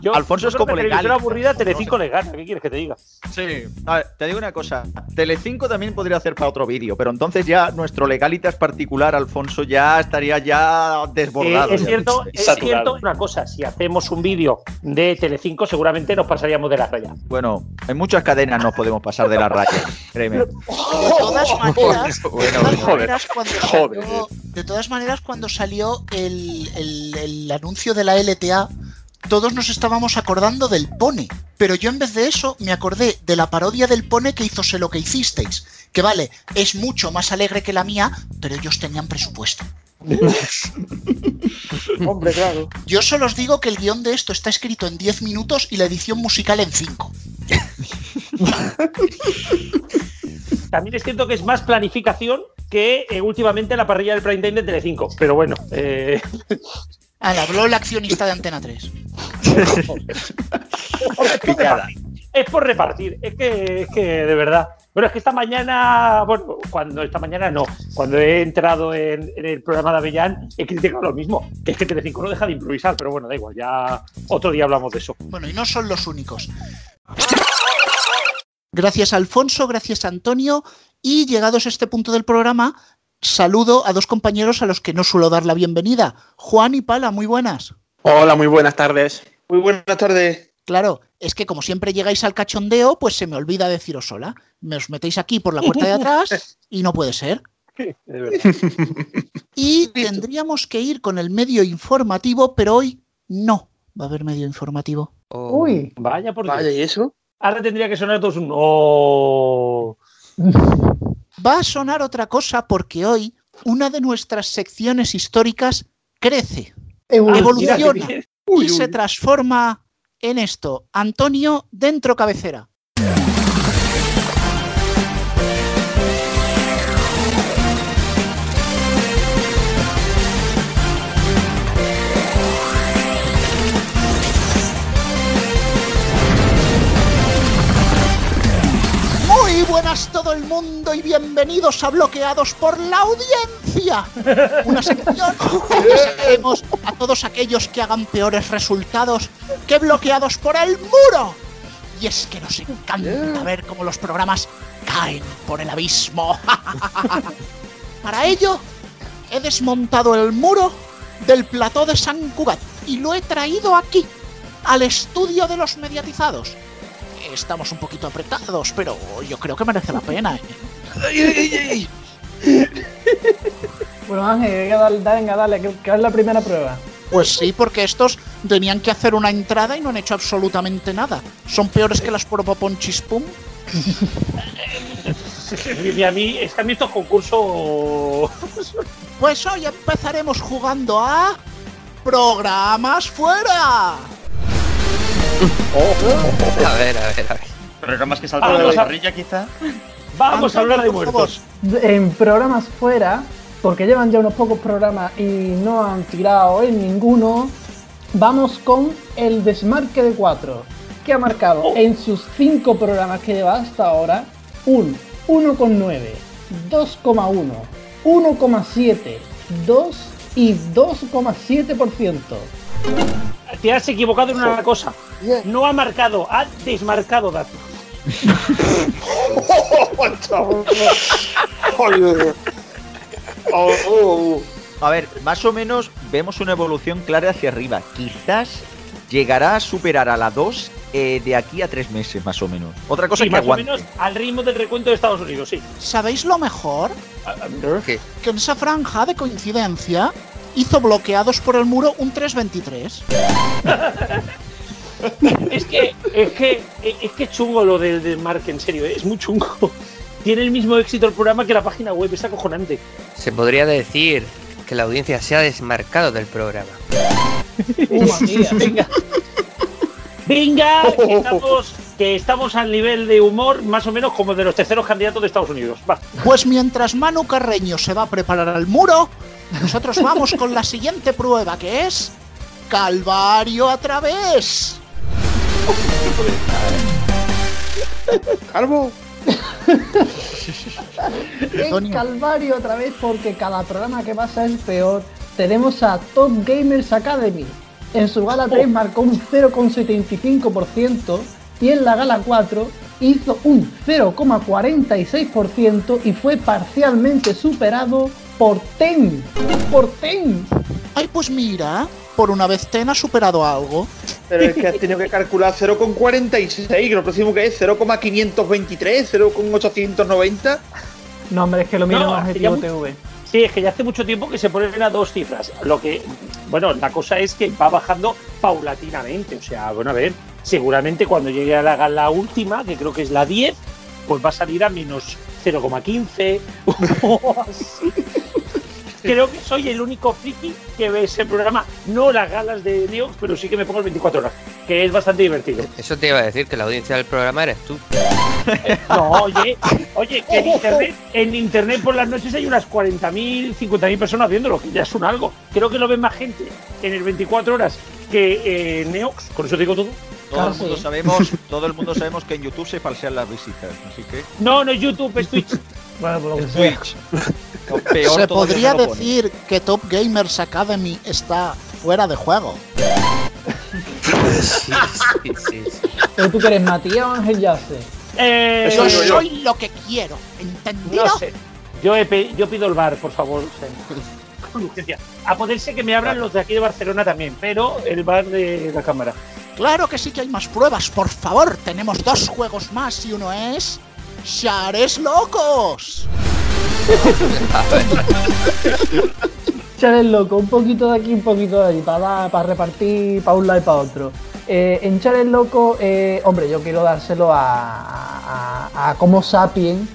S11: Yo,
S7: Alfonso es como legal.
S11: televisión aburrida, Telecinco le gana. ¿Qué quieres que te diga?
S7: Sí. A ver, te digo una cosa. Telecinco también podría hacer para otro vídeo, pero entonces ya nuestro legalitas particular, Alfonso, ya estaría ya desbordado.
S11: Eh, es
S7: ya.
S11: cierto, es cierto una cosa. Si hacemos un vídeo de Telecinco, seguramente nos pasaríamos de la raya.
S7: Bueno, en muchas cadenas nos podemos pasar de la raya, créeme.
S17: De todas maneras, de todas
S7: joder,
S17: maneras, cuando
S7: joder.
S17: salió, de todas maneras, cuando salió el, el- el anuncio de la LTA, todos nos estábamos acordando del Pone. Pero yo en vez de eso me acordé de la parodia del Pone que hizo Sé lo que hicisteis. Que vale, es mucho más alegre que la mía, pero ellos tenían presupuesto.
S9: Hombre, claro.
S17: Yo solo os digo que el guion de esto está escrito en 10 minutos y la edición musical en 5.
S11: También es cierto que es más planificación que eh, últimamente la parrilla del prime time de Telecinco. Pero bueno, eh,
S17: Le habló el accionista de Antena 3.
S11: es por repartir. Es por repartir. Es que, es que de verdad. Bueno, es que esta mañana, bueno, cuando esta mañana no, cuando he entrado en, en el programa de Avellán, he criticado lo mismo, que es que Telecinco no deja de improvisar, pero bueno, da igual, ya otro día hablamos de eso.
S2: Bueno, y no son los únicos. Gracias Alfonso, gracias Antonio, y llegados a este punto del programa, saludo a dos compañeros a los que no suelo dar la bienvenida. Juan y Pala, muy buenas.
S8: Hola, muy buenas tardes. Muy buenas tardes.
S2: Claro, es que como siempre llegáis al cachondeo, pues se me olvida deciros hola. Me os metéis aquí por la puerta de atrás y no puede ser. Y tendríamos que ir con el medio informativo, pero hoy no va a haber medio informativo.
S3: Uy,
S11: Vaya por
S9: Vaya,
S11: Dios.
S9: ¿y eso?
S11: Ahora tendría que sonar todos un oh.
S2: Va a sonar otra cosa porque hoy una de nuestras secciones históricas crece,
S3: evoluciona.
S2: y se transforma en esto. Antonio dentro cabecera. Buenas todo el mundo y bienvenidos a Bloqueados por la Audiencia. Una sección que seguiremos a todos aquellos que hagan peores resultados que bloqueados por el muro. Y es que nos encanta ver cómo los programas caen por el abismo. Para ello, he desmontado el muro del plató de San Cugat y lo he traído aquí, al estudio de los mediatizados. Estamos un poquito apretados, pero yo creo que merece la pena. ¿eh?
S3: Bueno, Ángel, venga, dale, venga, dale, que, es la primera prueba.
S2: Pues sí, porque estos tenían que hacer una entrada y no han hecho absolutamente nada. Son peores que las Pum.
S11: Y a mí, es que a mí estos concursos.
S2: Pues hoy empezaremos jugando a programas fuera.
S10: A ver, a ver, a ver.
S18: Programas que saltan de
S11: Vamos
S18: la
S11: a-
S18: parrilla, quizá.
S11: Vamos a hablar de muertos.
S3: En programas fuera, porque llevan ya unos pocos programas y no han tirado en ninguno, vamos con el desmarque de 4, que ha marcado en sus 5 programas que lleva hasta ahora un 1,9, 2,1, 1,7, 2 y 2,7%.
S11: Te has equivocado en una cosa. No ha marcado, ha desmarcado datos.
S7: A ver, más o menos vemos una evolución clara hacia arriba. Quizás llegará a superar a la 2 eh, de aquí a tres meses, más o menos. Otra cosa
S11: Sí,
S7: que
S11: más o menos al ritmo del recuento de Estados Unidos, sí.
S2: ¿Sabéis lo mejor?
S10: ¿Qué?
S2: Que en esa franja de coincidencia hizo bloqueados por el muro un 323.
S11: Es que, es que, es que chungo lo del desmarque, en serio, ¿eh? es muy chungo. Tiene el mismo éxito el programa que la página web, es acojonante.
S10: Se podría decir que la audiencia se ha desmarcado del programa.
S11: Venga. Venga, que estamos, que estamos al nivel de humor más o menos como de los terceros candidatos de Estados Unidos. Va.
S2: Pues mientras Manu Carreño se va a preparar al muro, nosotros vamos con la siguiente prueba que es Calvario a través.
S9: Calvo.
S3: El calvario otra vez porque cada programa que pasa es peor. Tenemos a Top Gamers Academy. En su gala 3 marcó un 0,75% y en la gala 4 hizo un 0,46% y fue parcialmente superado por TEN. Por TEN.
S2: Ay, pues mira, por una vez Ten ha superado algo.
S9: Pero es que has tenido que calcular 0,46, que lo próximo que es 0,523, 0,890.
S3: No, hombre, es que lo miro
S11: No,
S3: Objetivo TV.
S11: Sí, es que ya hace mucho tiempo que se ponen a dos cifras. Lo que, bueno, la cosa es que va bajando paulatinamente. O sea, bueno, a ver, seguramente cuando llegue a la gala última, que creo que es la 10, pues va a salir a menos 0,15 o así. Creo que soy el único friki que ve ese programa. No las galas de Neox, pero sí que me pongo el 24 horas, que es bastante divertido.
S10: Eso te iba a decir que la audiencia del programa eres tú.
S11: No, oye, oye, que en internet, en internet por las noches hay unas 40.000, 50.000 personas viéndolo, que ya es un algo. Creo que lo ven más gente en el 24 horas que en Neox, con eso te digo todo.
S7: Todo el mundo sabemos, todo el mundo sabemos que en YouTube se falsean las visitas, así que
S11: No, no es YouTube, es Twitch.
S3: Bueno, por lo que
S7: es
S3: sea.
S7: Twitch. Lo peor
S2: Se podría
S7: no
S2: decir que Top Gamers Academy está fuera de juego.
S10: Sí, sí, sí, sí.
S3: ¿Pero tú que eres Matías o Ángel Yace?
S11: Eh,
S2: Yo
S11: yo-
S2: soy lo que quiero, ¿entendido?
S11: No sé. Yo, he yo pido el bar, por favor. A poder ser que me abran los de aquí de Barcelona también, pero el bar de la cámara.
S2: Claro que sí que hay más pruebas, por favor. Tenemos dos juegos más y uno es. ¡Shares locos!
S3: Chales loco, un poquito de aquí, un poquito de allí, para, para repartir para un lado y para otro. Eh, en Chales loco, eh, hombre, yo quiero dárselo a, a, a Como Sapien,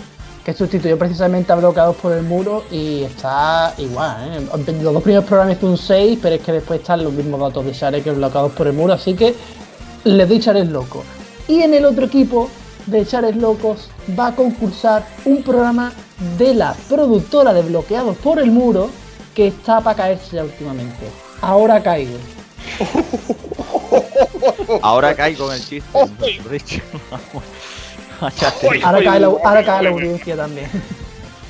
S3: que sustituyó precisamente a Bloqueados por el Muro y está igual. ¿eh? Los dos primeros programas hizo un 6, pero es que después están los mismos datos de Chales que Bloqueados por el Muro, así que les doy Chales loco. Y en el otro equipo de Chales Locos va a concursar un programa de la productora de Bloqueados por el Muro que está para caerse ya últimamente. Ahora caigo.
S7: Ahora caigo en el chiste.
S3: Ahora cae la, ahora cae la audiencia también.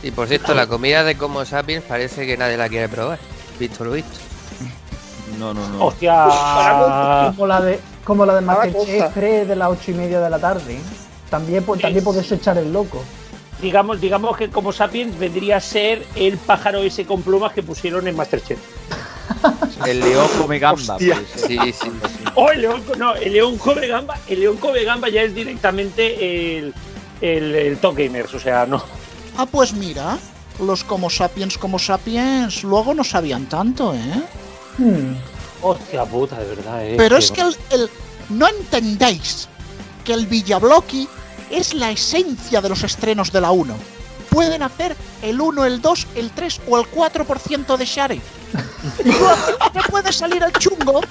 S10: Y por cierto, la comida de Como Sapiens parece que nadie la quiere probar. Visto lo visto.
S7: No, no, no.
S11: Hostia.
S3: Como la de, como la de Masterchef
S9: cosa.
S3: 3 de las 8 y media de la tarde. También, po- también puedes echar el loco.
S11: Digamos, digamos que como Sapiens vendría a ser el pájaro ese con plumas que pusieron en Masterchef.
S7: El león come gamba. Puede ser.
S10: Sí, sí.
S11: O el león, no, el león come gamba, el león come gamba ya es directamente el, el, el Top Gamers, o sea, no.
S2: Ah, pues mira, los como sapiens como sapiens luego no sabían tanto, ¿eh?
S3: Hmm.
S11: Hostia puta, de verdad, eh.
S2: Pero es que el, el- no entendéis que el Villabloqui es la esencia de los estrenos de la 1. Pueden hacer el 1, el 2, el 3 o el 4% de Share. ¿Qué puede salir el chungo?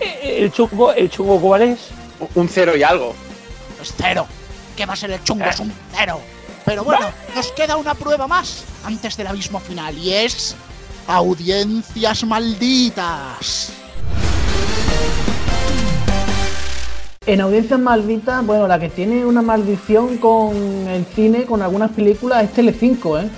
S11: El chungo, el chungo ¿cuál es?
S9: Un cero y algo.
S2: Es cero. ¿Qué va a ser el chungo? Es un cero. Pero bueno, nos queda una prueba más antes del abismo final y es audiencias malditas.
S3: En audiencias malditas, bueno, la que tiene una maldición con el cine, con algunas películas, es Telecinco, ¿eh?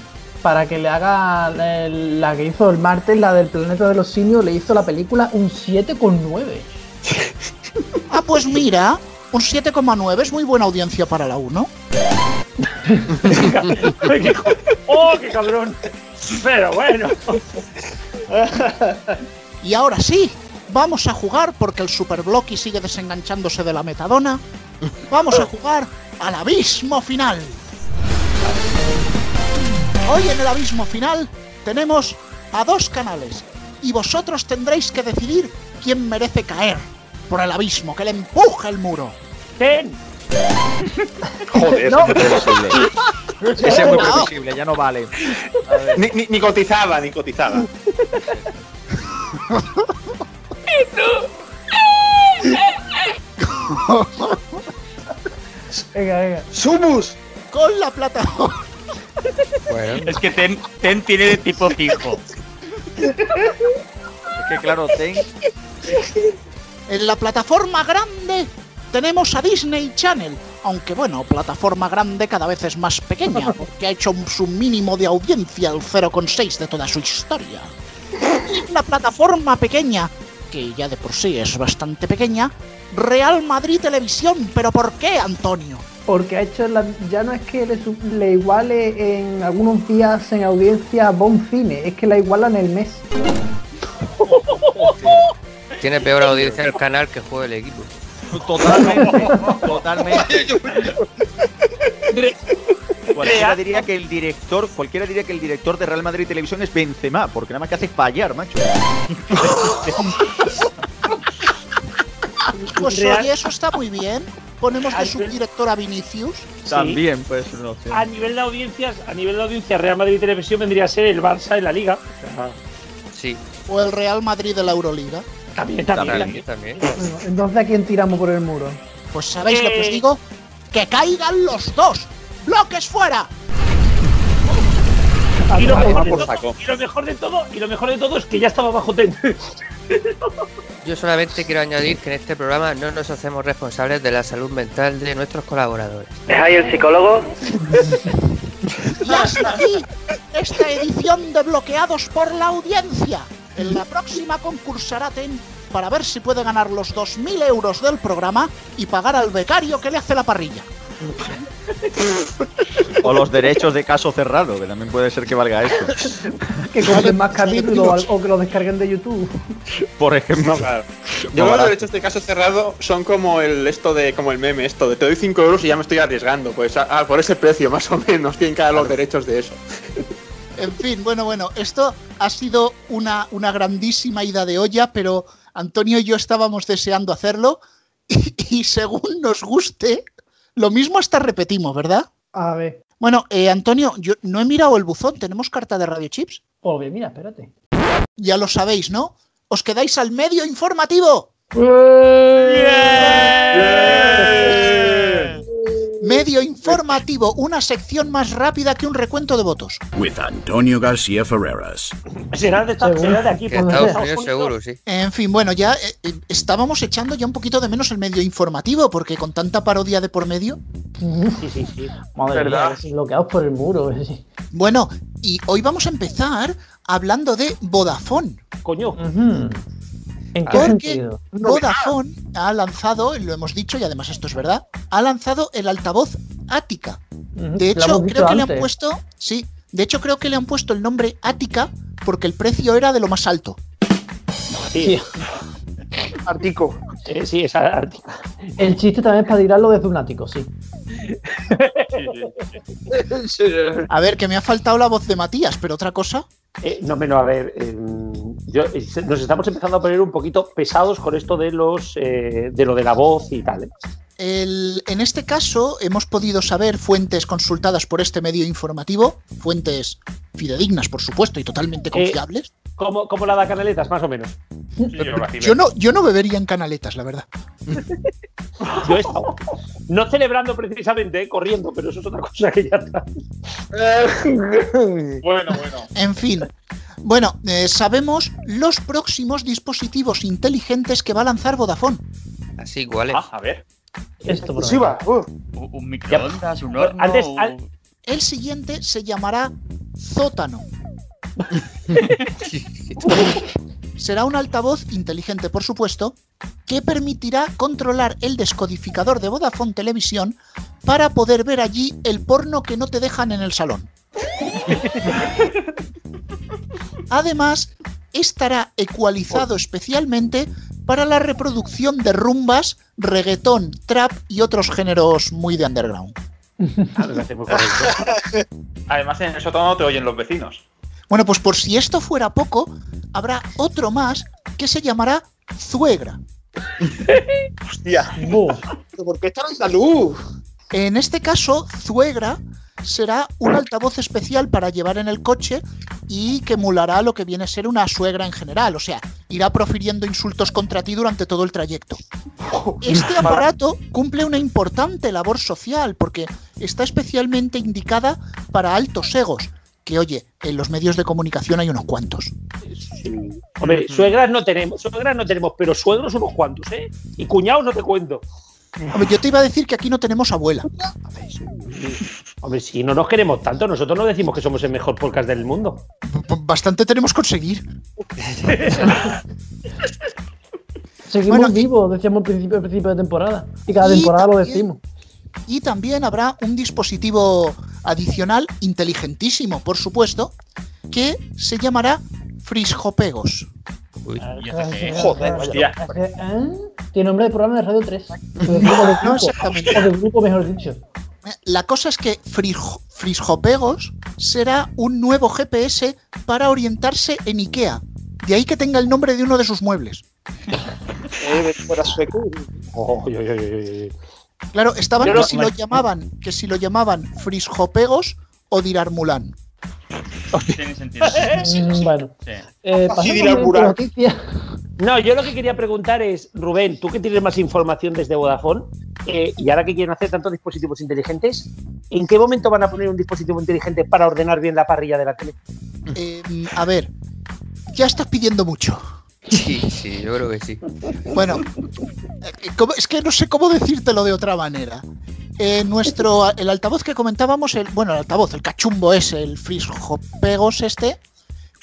S3: Para que le haga el- la que hizo el martes, la del planeta de los simios, le hizo la película un 7,9.
S2: Ah, pues mira, un 7,9 es muy buena audiencia para la 1.
S11: ¡Oh, qué cabrón! Pero bueno.
S2: Y ahora sí, vamos a jugar porque el Super Blocky sigue desenganchándose de la metadona. Vamos a jugar al abismo final. Hoy en el abismo final tenemos a dos canales y vosotros tendréis que decidir quién merece caer por el abismo, que le empuje el muro.
S11: ¡Ten!
S9: Joder,
S3: No.
S9: eso es posible.
S7: Ese es muy
S2: No.
S7: previsible, ya no vale.
S9: Ni- ni cotizaba, ni cotizaba.
S3: Venga, venga.
S9: ¡Sumus!
S2: Con la plataforma.
S10: Bueno,
S18: Es que Ten, ten tiene de tipo fijo.
S7: Es que claro, ten.
S2: En la plataforma grande tenemos a Disney Channel, aunque bueno, plataforma grande cada vez es más pequeña, porque ha hecho un- su mínimo de audiencia, el 0,6 de toda su historia. Y en la plataforma pequeña, que ya de por sí es bastante pequeña, Real Madrid Televisión. ¿Pero por qué, Antonio?
S3: Porque ha hecho la- ya no es que le, iguale en algunos días en audiencia a Bon Cine, es que la igualan el mes.
S10: tiene peor audiencia el canal que juega el equipo.
S7: Totalmente, totalmente. Cualquiera diría que el director, cualquiera diría que el director de Real Madrid Televisión es Benzema, porque nada más que hace fallar, macho.
S2: Pues oye, eso está muy bien. Ponemos de subdirector a Vinicius.
S7: También puede ser una opción.
S11: A nivel de audiencias, a nivel de audiencia, Real Madrid Televisión vendría a ser el Barça en la liga.
S10: Sí,
S2: O el Real Madrid de la Euroliga.
S11: también, también.
S10: también, también.
S3: Bueno, entonces a quién tiramos por el muro.
S2: Pues ¿sabéis lo que os
S11: Eh.
S2: digo? ¡Que caigan los dos! ¡Bloques fuera!
S11: Y lo,
S3: Ah,
S11: mejor de todo, y lo mejor de todo, y lo mejor de todo es que ya estaba bajo ten.
S10: Yo solamente quiero añadir que en este programa no nos hacemos responsables de la salud mental de nuestros colaboradores.
S19: ¿Es ahí el psicólogo?
S2: Y hasta aquí esta edición de Bloqueados por la Audiencia. En la próxima concursará Ten para ver si puede ganar los 2.000 euros del programa y pagar al becario que le hace la parrilla.
S7: O los derechos de caso cerrado, que también puede ser que valga eso.
S3: Que compren más capítulos o que lo descarguen de YouTube.
S7: Por ejemplo.
S8: claro. Yo creo que los derechos de caso cerrado son como el esto de como el meme esto de te doy 5 euros y ya me estoy arriesgando. Pues ah, por ese precio más o menos tienen que dar los derechos de eso.
S2: En fin, bueno, bueno, esto ha sido una, una grandísima ida de olla, pero Antonio y yo estábamos deseando hacerlo y, y según nos guste, lo mismo hasta repetimos, ¿verdad?
S3: A ver.
S2: Bueno, eh, Antonio, yo no he mirado el buzón, ¿tenemos carta de Radio Chips?
S3: Joder, mira, espérate.
S2: Ya lo sabéis, ¿no? Os quedáis al medio informativo. Medio informativo, una sección más rápida que un recuento de votos.
S20: With Antonio García Ferreras.
S11: Será de, esta- será de aquí. Por
S10: Estados seguro, sí.
S2: En fin, bueno, ya eh, eh, estábamos echando ya un poquito de menos el medio informativo, porque con tanta parodia de por medio.
S11: Sí, sí, sí.
S3: Madre
S2: ¿Verdad?
S3: mía, bloqueados por el muro. sí.
S2: Bueno, y hoy vamos a empezar hablando de Vodafone.
S11: Coño.
S3: ¿En qué
S2: Porque
S3: sentido?
S2: Vodafone ha lanzado, lo hemos dicho y además esto es verdad, ha lanzado el altavoz Ática. De hecho, creo que le han puesto, sí, de hecho creo que le han puesto el nombre Ática porque el precio era de lo más alto.
S11: Sí.
S9: Artico.
S11: Sí, sí, es Ártico.
S3: El chiste también es para tirarlo desde un ático, sí.
S2: A ver, que me ha faltado la voz de Matías, pero otra cosa.
S11: Eh, no, menos, a ver, eh, yo- eh, nos estamos empezando a poner un poquito pesados con esto de los eh, de lo de la voz y tal. ¿Eh?
S2: El- en este caso hemos podido saber fuentes consultadas por este medio informativo, fuentes fidedignas, por supuesto, y totalmente confiables.
S11: Como, como la de Canaletas, más o menos.
S2: Yo no, yo no bebería en canaletas, la verdad.
S11: Yo he estado. No celebrando precisamente, eh, corriendo, pero eso es otra cosa que ya está.
S8: bueno, bueno.
S2: En fin. Bueno, eh, sabemos los próximos dispositivos inteligentes que va a lanzar Vodafone.
S10: Así iguales.
S8: Ah, a ver.
S3: Esto,
S9: Exclusiva. Uh.
S18: Un, un microondas, un horno.
S11: Antes,
S18: un-
S11: al-
S2: El siguiente se llamará Zótano. Será un altavoz inteligente, por supuesto, que permitirá controlar el descodificador de Vodafone Televisión para poder ver allí el porno que no te dejan en el salón. Además, estará ecualizado especialmente para la reproducción de rumbas, reggaetón, trap y otros géneros muy de underground.
S11: Ah, me parece muy correcto.
S8: Además, en el sótano te oyen los vecinos.
S2: Bueno, pues por si esto fuera poco, habrá otro más que se llamará Zuegra.
S9: Hostia.
S3: Buh.
S9: ¿Pero ¿Por qué está andaluz?
S2: En este caso, Zuegra será un altavoz especial para llevar en el coche y que emulará lo que viene a ser una suegra en general, o sea, irá profiriendo insultos contra ti durante todo el trayecto. Este aparato cumple una importante labor social porque está especialmente indicada para altos egos, que oye, en los medios de comunicación hay unos cuantos.
S11: Hombre, suegras no tenemos, suegras no tenemos, pero suegros unos cuantos, ¿eh? Y cuñados no te cuento.
S2: Hombre, yo te iba a decir que aquí no tenemos abuela.
S11: Hombre, si no nos queremos tanto, nosotros no decimos que somos el mejor podcast del mundo.
S2: Bastante tenemos que conseguir.
S3: Seguimos
S2: Bueno, y-
S3: vivos, decíamos al principio, al principio de temporada. Y cada
S2: Y
S3: temporada lo
S2: también-
S3: decimos.
S2: Y también habrá un dispositivo adicional, inteligentísimo, por supuesto, que se llamará Frisjopegos.
S9: Joder, hostia.
S3: ¿Eh? Tiene nombre de programa de Radio 3. O de grupo, de
S2: No exactamente.
S3: O de grupo, mejor dicho.
S2: La cosa es que Frisj- Frisjopegos será un nuevo GPS para orientarse en IKEA. De ahí que tenga el nombre de uno de sus muebles. Claro, estaban que si lo llamaban, que si lo llamaban Frisjopegos o Dirar Mulan.
S18: Tiene sentido.
S3: Bueno,
S18: Sí.
S3: eh, noticia.
S11: No, yo lo que quería preguntar es, Rubén, tú que tienes más información desde Vodafone, eh, y ahora que quieren hacer tantos dispositivos inteligentes, ¿en qué momento van a poner un dispositivo inteligente para ordenar bien la parrilla de la tele?
S2: Eh, a ver, ya estás pidiendo mucho.
S10: Sí, sí, yo creo que sí.
S2: Bueno, eh, ¿cómo- es que no sé cómo decírtelo de otra manera. Eh, nuestro, el altavoz que comentábamos, el, bueno, el altavoz, el cachumbo ese, el Pegos este,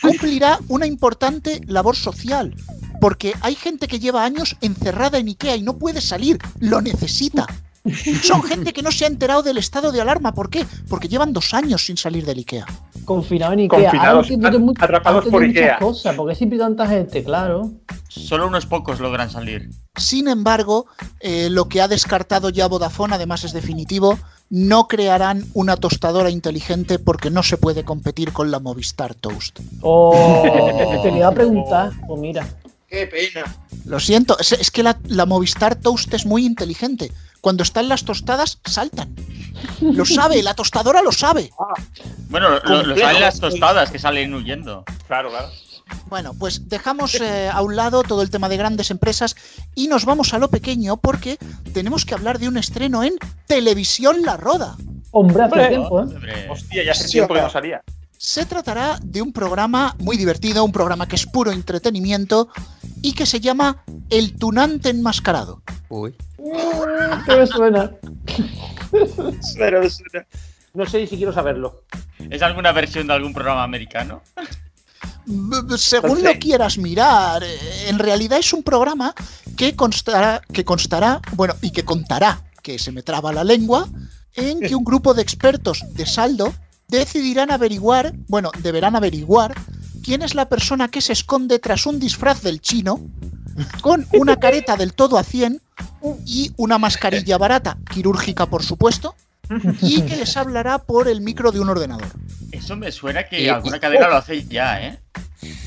S2: cumplirá una importante labor social. Porque hay gente que lleva años encerrada en Ikea y no puede salir, lo necesita. Son gente que no se ha enterado del estado de alarma. ¿Por qué? Porque llevan dos años sin salir del Ikea.
S3: Confinado en Ikea.
S9: Confinados, atrapados por Ikea.
S3: cosas, porque siempre tanta gente, claro.
S18: Solo unos pocos logran salir.
S2: Sin embargo, eh, lo que ha descartado ya Vodafone, además es definitivo, no crearán una tostadora inteligente porque no se puede competir con la Movistar Toast.
S3: Oh, te le iba a preguntar. Pues mira.
S9: Qué pena.
S2: Lo siento, es, es que la, la Movistar Toast es muy inteligente. Cuando están las tostadas, saltan. Lo sabe, la tostadora lo sabe.
S18: Bueno, lo, saben las tostadas que salen huyendo.
S9: Claro, claro.
S2: Bueno, pues dejamos eh, a un lado todo el tema de grandes empresas y nos vamos a lo pequeño porque tenemos que hablar de un estreno en Televisión La Roda.
S3: Hombre, hace
S9: Hombre.
S3: tiempo, ¿eh?
S9: Hostia, ya hace tiempo que no salía.
S2: Se tratará de un programa muy divertido, un programa que es puro entretenimiento y que se llama El Tunante Enmascarado.
S10: Uy.
S3: ¿Qué me suena?
S9: Pero suena.
S11: No sé si quiero saberlo.
S18: ¿Es alguna versión de algún programa americano?
S2: Según lo quieras mirar, eh, en realidad es un programa que constará, que constará, bueno, y que contará, que se me traba la lengua, en que un grupo de expertos de saldo decidirán averiguar, bueno, deberán averiguar quién es la persona que se esconde tras un disfraz del chino, con una careta del todo a 100 y una mascarilla barata, quirúrgica por supuesto, y que les hablará por el micro de un ordenador.
S18: Eso me suena que
S10: Y-
S18: alguna
S10: y-
S18: cadena lo hace ya, ¿eh?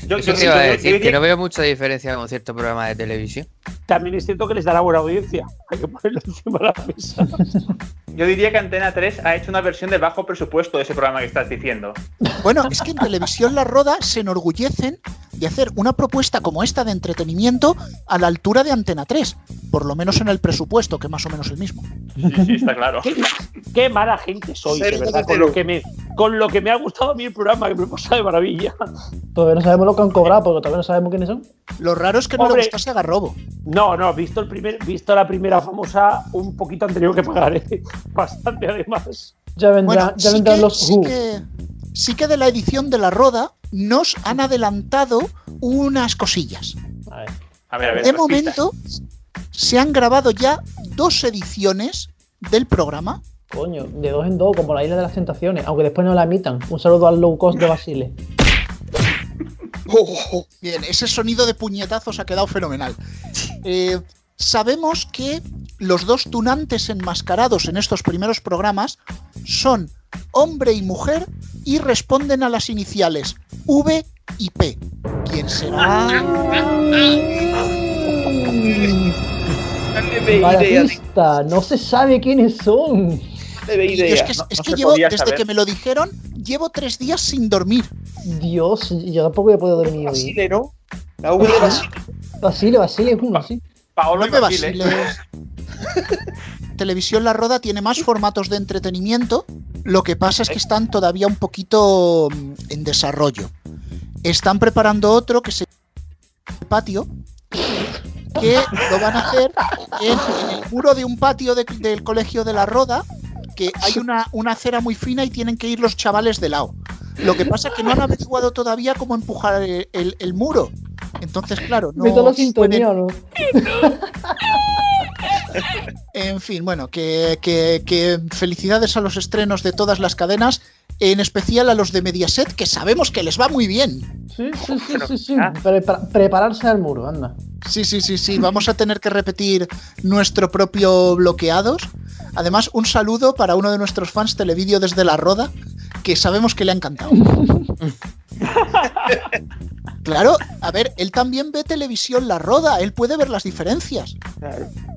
S9: Yo, yo-
S10: te iba a
S9: yo- yo
S10: decir, que no veo mucha diferencia con cierto programa de televisión.
S11: También es cierto que les dará buena audiencia. Hay que ponerlo encima de la mesa.
S8: Yo diría que Antena 3 ha hecho una versión de bajo presupuesto de ese programa que estás diciendo.
S2: Bueno, es que en Televisión La Roda se enorgullecen de hacer una propuesta como esta de entretenimiento a la altura de Antena 3, por lo menos en el presupuesto, que es más o menos el mismo.
S8: Sí, sí, está claro.
S11: Qué, qué mala gente soy, de verdad. Con
S9: entero.
S11: lo, que me, con lo que me ha gustado a mí el programa, que me pasa de maravilla.
S3: Todavía no sabemos lo que han cobrado, porque todavía no sabemos quiénes son.
S2: Lo raro es que no
S11: Hombre.
S2: le gustase a Garrobo.
S11: No, no, visto, el primer, visto la primera famosa, un poquito han tenido que pagar, ¿eh? Bastante además.
S3: Ya vendrán,
S2: Bueno,
S3: ya
S2: sí
S3: vendrán
S2: que,
S3: los
S2: sí, que, sí que de la edición de La Roda nos han adelantado unas cosillas.
S3: A ver.
S8: A ver, a ver.
S2: De momento se han grabado ya dos ediciones del programa.
S3: Coño, de dos en dos, como la isla de las tentaciones, aunque después no la emitan. Un saludo al low cost de Basile.
S9: Oh,
S2: Bien, ese sonido de puñetazos ha quedado fenomenal. Eh, sabemos que los dos tunantes enmascarados en estos primeros programas son hombre y mujer y responden a las iniciales V y P. ¿Quién será?
S3: pista, no se sabe quiénes son.
S2: Yo es que,
S8: No-
S2: es
S8: no
S2: que
S8: se
S2: llevo, desde
S8: saber.
S2: que me lo dijeron, llevo tres días sin dormir.
S3: Dios, yo tampoco voy a poder dormir hoy.
S9: Basile, ¿no? La V de Basile.
S3: Basile, Basile, uno, sí.
S8: Paolo
S2: No
S8: y Basile.
S2: Televisión La Roda tiene más formatos de entretenimiento, lo que pasa es que están todavía un poquito mm, en desarrollo. Están preparando otro que se el patio, que lo van a hacer en, en el muro de un patio de- del colegio de La Roda, que hay una, una acera muy fina y tienen que ir los chavales de lado. Lo que pasa es que no han averiguado todavía cómo empujar el, el- el muro. Entonces, claro, no
S3: Meto la
S2: pueden-
S3: sintonía, ¿o ¿no?
S2: en fin, bueno, que, que- que felicidades a los estrenos de todas las cadenas, en especial a los de Mediaset, que sabemos que les va muy bien.
S3: Sí, sí, sí, sí, sí. Prepara- prepararse al muro, anda.
S2: Sí, sí, sí, sí, vamos a tener que repetir nuestro propio bloqueados. Además, un saludo para uno de nuestros fans Televideo desde La Roda, que sabemos que le ha encantado. Claro, a ver, él también ve televisión La Roda, él puede ver las diferencias.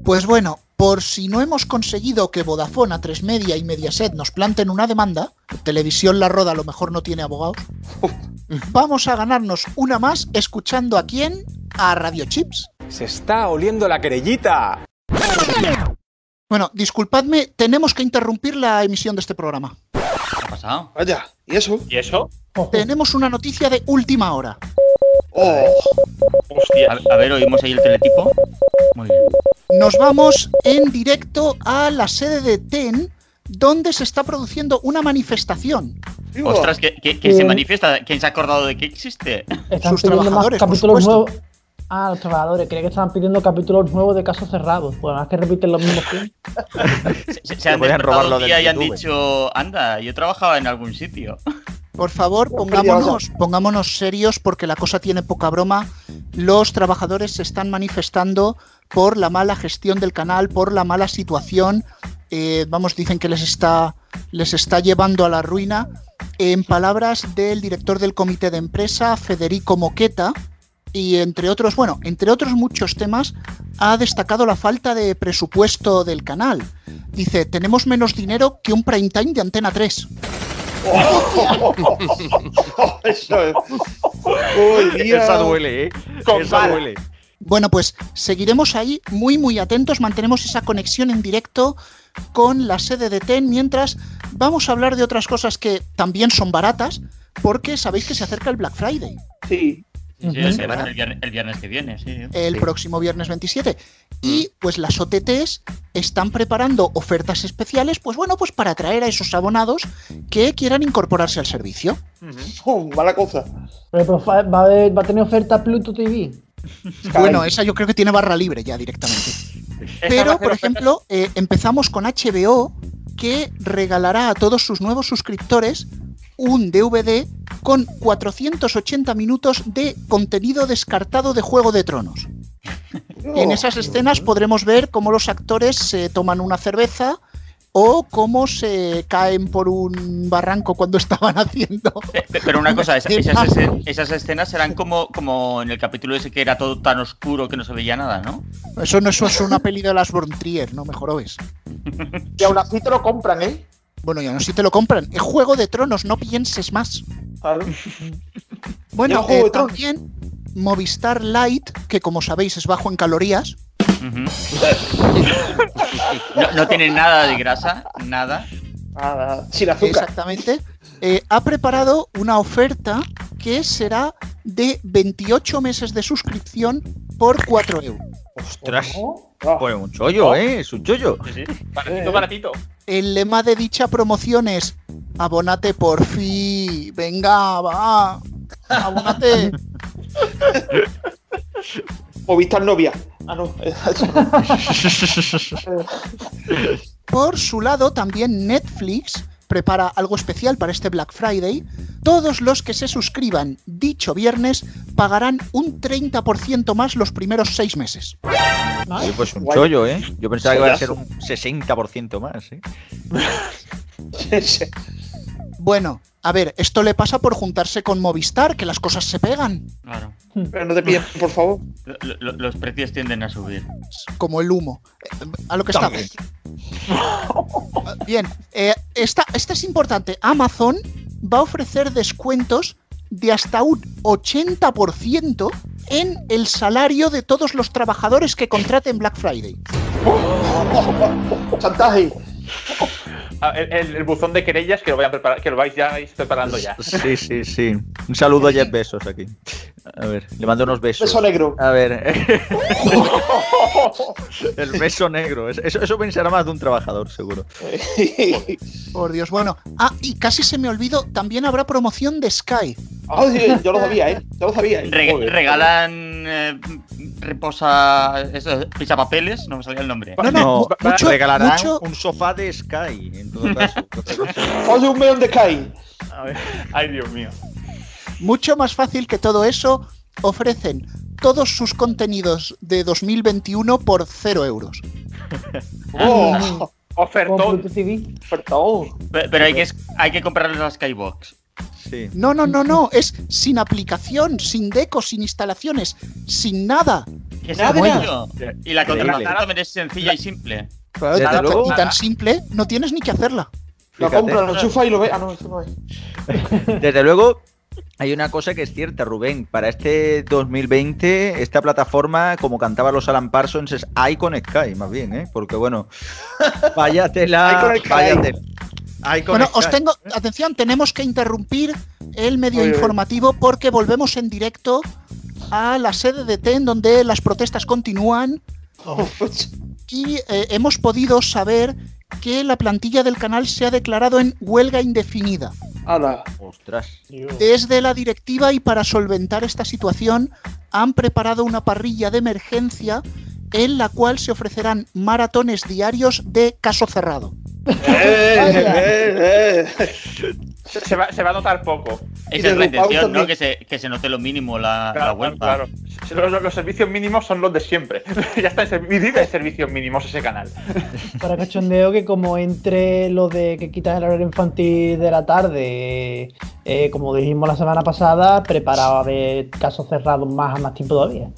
S2: Pues bueno, por si no hemos conseguido que Vodafone, A3 Media y Mediaset nos planten una demanda, Televisión La Roda a lo mejor no tiene abogados, vamos a ganarnos una más escuchando a quién? A Radio Chips.
S19: Se está oliendo la querellita.
S2: Bueno, disculpadme, tenemos que interrumpir la emisión de este programa.
S9: Vaya, ¿y eso?
S8: ¿Y eso?
S2: Tenemos una noticia de última hora.
S18: A, a ver, oímos ahí el teletipo. Muy bien.
S2: Nos vamos en directo a la sede de TEN, donde se está produciendo una manifestación.
S18: Ostras, que, que- que se manifiesta. ¿Quién se ha acordado de que existe?
S3: Están
S2: Sus
S3: más
S2: trabajadores, por
S3: capítulos
S2: supuesto.
S3: nuevos. Ah, los trabajadores. Creía que estaban pidiendo capítulos nuevos de casos cerrados. Pues más que repiten los mismos films.
S18: Se, se han despertado un
S7: del
S18: día y han dicho, anda, yo trabajaba en algún sitio.
S2: Por favor, pongámonos, pongámonos serios porque la cosa tiene poca broma. Los trabajadores se están manifestando por la mala gestión del canal, por la mala situación. Eh, vamos, dicen que les está, les está llevando a la ruina. En palabras del director del comité de empresa, Federico Moqueta, y entre otros, bueno, entre otros muchos temas, ha destacado la falta de presupuesto del canal. Dice, tenemos menos dinero que un prime time de Antena 3.
S9: Eso es. Uy, Dios.
S7: Esa duele, ¿eh? Esa duele.
S2: Bueno, pues seguiremos ahí muy muy atentos, mantenemos esa conexión en directo con la sede de TEN mientras vamos a hablar de otras cosas que también son baratas porque sabéis que se acerca el Black Friday
S9: Sí.
S18: Sí, el, viernes, el viernes- el viernes que viene, sí.
S2: el
S18: Sí.
S2: próximo viernes 27 y pues las OTTs están preparando ofertas especiales pues bueno pues para atraer a esos abonados que quieran incorporarse al servicio.
S9: Uh, mala cosa.
S3: Pero, pero fa- va, a haber- va a tener oferta Pluto TV.
S2: Bueno, esa yo creo que tiene barra libre ya directamente. Pero, por ejemplo, eh, empezamos con HBO, que regalará a todos sus nuevos suscriptores un DVD con 480 minutos de contenido descartado de Juego de Tronos. En esas escenas podremos ver cómo los actores se toman una cerveza o cómo se caen por un barranco cuando estaban haciendo.
S18: Pe- Pero una cosa, esa- esas, esas escenas serán como, como en el capítulo ese que era todo tan oscuro que no se veía nada, ¿no?
S2: Eso no eso es una peli de las Von Trier, no mejor ves.
S9: Y aún así te lo compran, ¿eh?
S2: Bueno, ya no si te lo compran. Es Juego de Tronos, no pienses más.
S9: Claro.
S2: Bueno, eh,
S9: Tronos.
S2: también Movistar Lite, que como sabéis es bajo en calorías.
S18: No, no tiene nada de grasa, nada.
S9: Nada. Sin azúcar.
S2: Exactamente. eh, ha preparado una oferta que será de 28 meses de suscripción por 4 euros.
S7: Ostras. Pues un chollo, ¿eh? Es un chollo.
S8: Baratito, baratito.
S2: El lema de dicha promoción es Abónate por fin. Venga, va. Abónate.
S9: Movistar novia. Ah, no.
S2: Por su lado, también Netflix prepara algo especial para este Black Friday. Todos los que se suscriban dicho viernes pagarán un 30% más los primeros seis meses.
S7: Pues un
S2: Guay.
S7: chollo, ¿eh? Yo pensaba que iba a ser un 60% más, ¿eh?
S2: Bueno, a ver, esto le pasa por juntarse con Movistar, que las cosas se pegan,
S18: Claro.
S9: Pero no te piden, por favor.
S18: Lo- lo- los precios tienden a subir.
S2: como el humo. Eh, A lo que estamos. Bien, eh, esta, esta es importante. Amazon va a ofrecer descuentos de hasta un 80% en el salario de todos los trabajadores que contraten Black Friday.
S9: Chantaje.
S8: Ah, El, el- el buzón de querellas que lo, vayan que lo vais ya vais preparando ya.
S7: Sí, sí, sí. Un saludo a Jeff Besos aquí. A ver, le mando unos besos.
S9: Beso negro.
S7: A ver. El beso negro. Es- Eso, eso pensará más de un trabajador, seguro.
S2: Por Dios, bueno. Ah, y casi se me olvidó, también habrá promoción de Sky.
S9: Sí, yo lo sabía, ¿eh? Yo lo sabía. ¿eh?
S18: Re-
S9: Joder.
S18: regalan eh, reposa eso, pisapapeles, no me salía el nombre.
S2: No, no, mucho-
S7: regalarán
S2: mucho-
S7: un sofá de Sky, en todo caso.
S9: Oye, un melón de Sky.
S8: A ver. Ay, Dios mío.
S2: Mucho más fácil que todo eso, ofrecen todos sus contenidos de 2021 por 0 euros.
S9: Oh, ofertón.
S3: TV.
S9: Ofertón.
S18: Pe- Pero hay que, hay que comprarles la Skybox.
S7: Sí.
S2: No, no, no, no, es sin aplicación, sin deco, sin instalaciones, sin nada.
S18: ¿Qué es
S2: Nada,
S18: eso? Y la contratación también es sencilla y simple.
S2: Claro,
S7: Desde
S2: tan-
S7: luego-
S2: y tan simple, no tienes ni que hacerla.
S9: Lo
S7: Fíjate.
S9: compra, lo enchufa y lo ve. Ah, no, eso no es.
S7: Desde luego, hay una cosa que es cierta, Rubén. Para este 2020, esta plataforma, como cantaban los Alan Parsons, es Icon Sky, más bien, ¿eh? Porque bueno, vaya tela,
S9: Icon Sky.
S7: vaya tela. Icon
S2: Bueno, os tengo, atención, tenemos que interrumpir el medio
S9: Oye,
S2: informativo porque volvemos en directo a la sede de TEN donde las protestas continúan y eh, hemos podido saber que la plantilla del canal se ha declarado en huelga indefinida.
S9: Ala.
S7: Ostras.
S2: Desde la directiva y para solventar esta situación han preparado una parrilla de emergencia en la cual se ofrecerán maratones diarios de caso cerrado.
S8: Eh, Se va, se va a notar poco.
S18: Esa es la intención, ¿no? Que se, que se note lo mínimo la, la
S8: Claro,
S18: huelga.
S8: claro. Los, los servicios mínimos son los de siempre. ya está vive de servicios mínimos ese canal.
S3: Para cachondeo que como entre lo de que quitas el horario infantil de la tarde, eh, como dijimos la semana pasada, preparaba ver casos cerrados más a más tiempo todavía.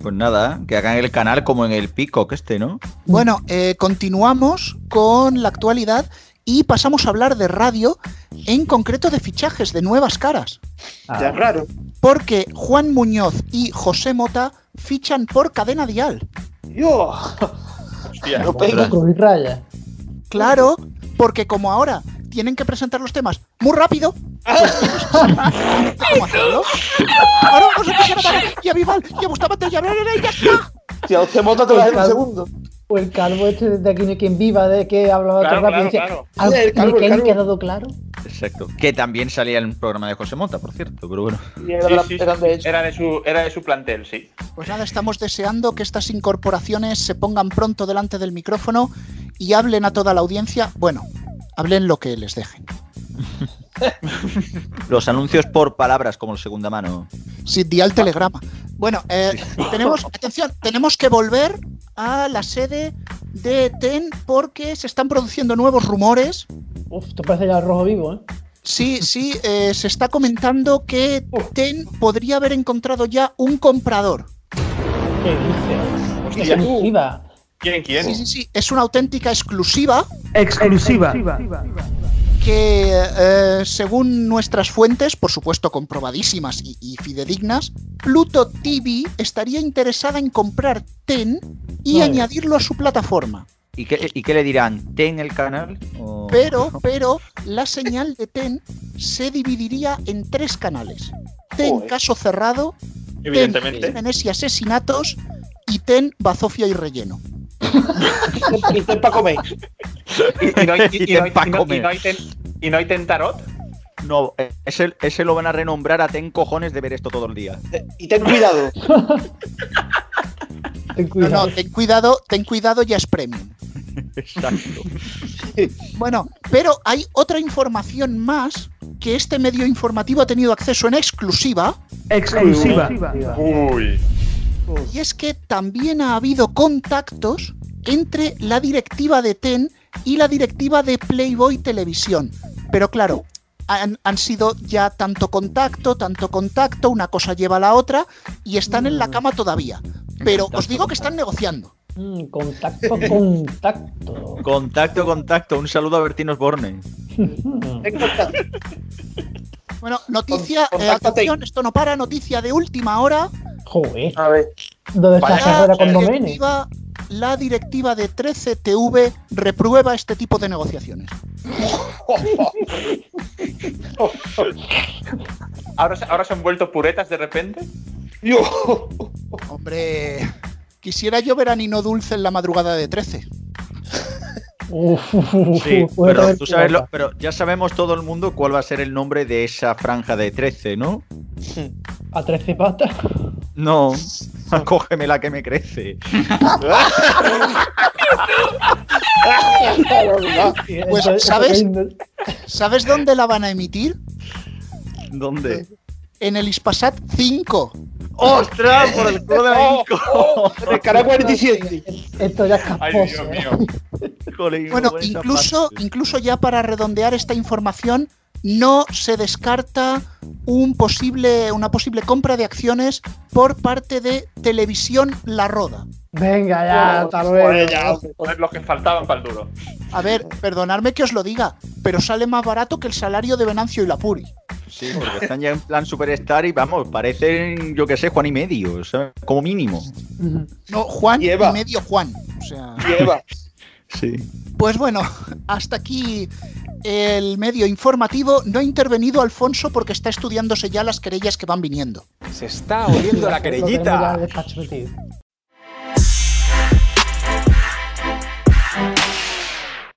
S7: Pues nada, que hagan el canal como en el Peacock este, ¿no?
S2: Bueno, eh, continuamos con la actualidad y pasamos a hablar de radio, en concreto de fichajes de nuevas caras.
S9: Ya es raro.
S2: Porque Juan Muñoz y José Mota fichan por cadena dial.
S9: Yo.
S8: Hostia.
S9: No pego.
S3: Cruz y raya.
S2: Claro, porque como ahora tienen que presentar los temas muy rápido, ¿cómo hacerlo? Ahora vamos a empezar a dar y a Vival y a Bustamante y a y ya está.
S9: Tío, te monta te en un segundo.
S3: O el calvo este desde aquí no hay quien viva, de que hablaba
S8: Claro,
S3: rápido
S8: claro, claro.
S3: "¿Al-
S9: El calvo,
S3: ¿me
S9: el
S3: han
S9: calvo".
S3: quedado claro?
S7: Exacto. Que también salía en el programa de José Mota, por cierto, pero bueno.
S9: Y era, de la-
S8: Sí, sí,
S9: eran de hecho.
S8: Era de su, era de su plantel, sí.
S2: Pues nada, estamos deseando que estas incorporaciones se pongan pronto delante del micrófono y hablen a toda la audiencia. Bueno, hablen lo que les dejen.
S7: Los anuncios por palabras como el segunda mano.
S2: Sí, di al telegrama. Bueno, eh, tenemos, atención, tenemos que volver a la sede de TEN porque se están produciendo nuevos rumores.
S3: Uf, esto parece ya el rojo vivo, ¿eh?
S2: Sí, sí, eh, se está comentando que TEN podría haber encontrado ya un comprador.
S3: ¿Qué dices?
S8: Hostia.
S3: Exclusiva.
S8: ¿Quién, quién?
S2: Sí, sí, sí, es una auténtica exclusiva
S3: Exclusiva.
S2: Que, eh, según nuestras fuentes, por supuesto comprobadísimas y, y fidedignas, Pluto TV estaría interesada en comprar TEN y
S3: Vale.
S2: añadirlo a su plataforma.
S7: ¿Y qué, y qué le dirán? ¿Ten el canal? O-
S2: Pero, pero, la señal de TEN se dividiría en tres canales. TEN
S9: Joder.
S2: caso cerrado, TEN crímenes y asesinatos y TEN bazofia y relleno.
S9: Y comer.
S8: Y, y no hay, y- y no hay-
S7: Pa'
S8: y no- y
S7: comer.
S8: no hay ten- y no hay tentarot.
S7: No, ese, ese lo van a renombrar a Ten cojones de ver esto todo el día.
S9: Y ten cuidado.
S3: Ten
S2: No,
S3: cuidado.
S2: no, ten cuidado, ten cuidado, ya es premium.
S7: Exacto.
S2: Bueno, pero hay otra información más que este medio informativo ha tenido acceso en exclusiva,
S3: Exclusiva.
S8: Uy.
S2: Y es que también ha habido contactos entre la directiva de TEN y la directiva de Playboy Televisión. Pero claro, han, han sido ya tanto contacto, tanto contacto, una cosa lleva a la otra, y están en la cama todavía. Pero os digo que están negociando.
S3: Mm, contacto, contacto.
S7: Contacto, contacto. Un saludo a Bertino Osborne.
S2: Bueno, noticia, eh, atención, esto no para, noticia de última hora.
S3: Joder.
S9: A ver.
S3: ¿Dónde está la carrera con
S2: La
S3: Domene?
S2: directiva, la directiva de 13TV reprueba este tipo de negociaciones.
S8: Ahora, se- ahora se han vuelto puretas de repente.
S9: Yo.
S2: Hombre, quisiera yo ver a Nino Dulce en la madrugada de 13.
S3: Uf, uf, uf,
S7: Sí, pero, tú sabes lo- pero ya sabemos todo el mundo cuál va a ser el nombre de esa franja de 13, ¿no?
S3: A 13 patas.
S7: No, cógeme la que me crece.
S2: Pues, ¿sabes? ¿Sabes dónde la van a emitir?
S7: ¿Dónde?
S2: En el Ispasat 5.
S7: ¡Ostras! Por el culo de Vinco.
S9: En el canal 47.
S3: que- Esto ya es
S8: Ay. Dios mío.
S7: Jolín,
S2: Bueno, incluso, incluso ya para redondear esta información, no se descarta un posible, una posible compra de acciones por parte de Televisión La Roda.
S3: Venga, ya, hasta
S9: Joder,
S3: luego.
S9: ya, hombre.
S8: Joder, los que faltaban para el duro.
S2: A ver, perdonadme que os lo diga, pero sale más barato que el salario de Venancio y Lapuri.
S7: Sí, porque están ya en plan superstar y vamos, parecen, yo qué sé, Juan y medio, ¿sabes? como mínimo.
S2: No, Juan
S9: Y Eva.
S2: y medio Juan. O sea,
S9: Lleva.
S7: Sí.
S2: pues bueno, hasta aquí el medio informativo. No ha intervenido Alfonso porque está estudiándose ya las querellas que van viniendo.
S19: Se está oliendo la querellita.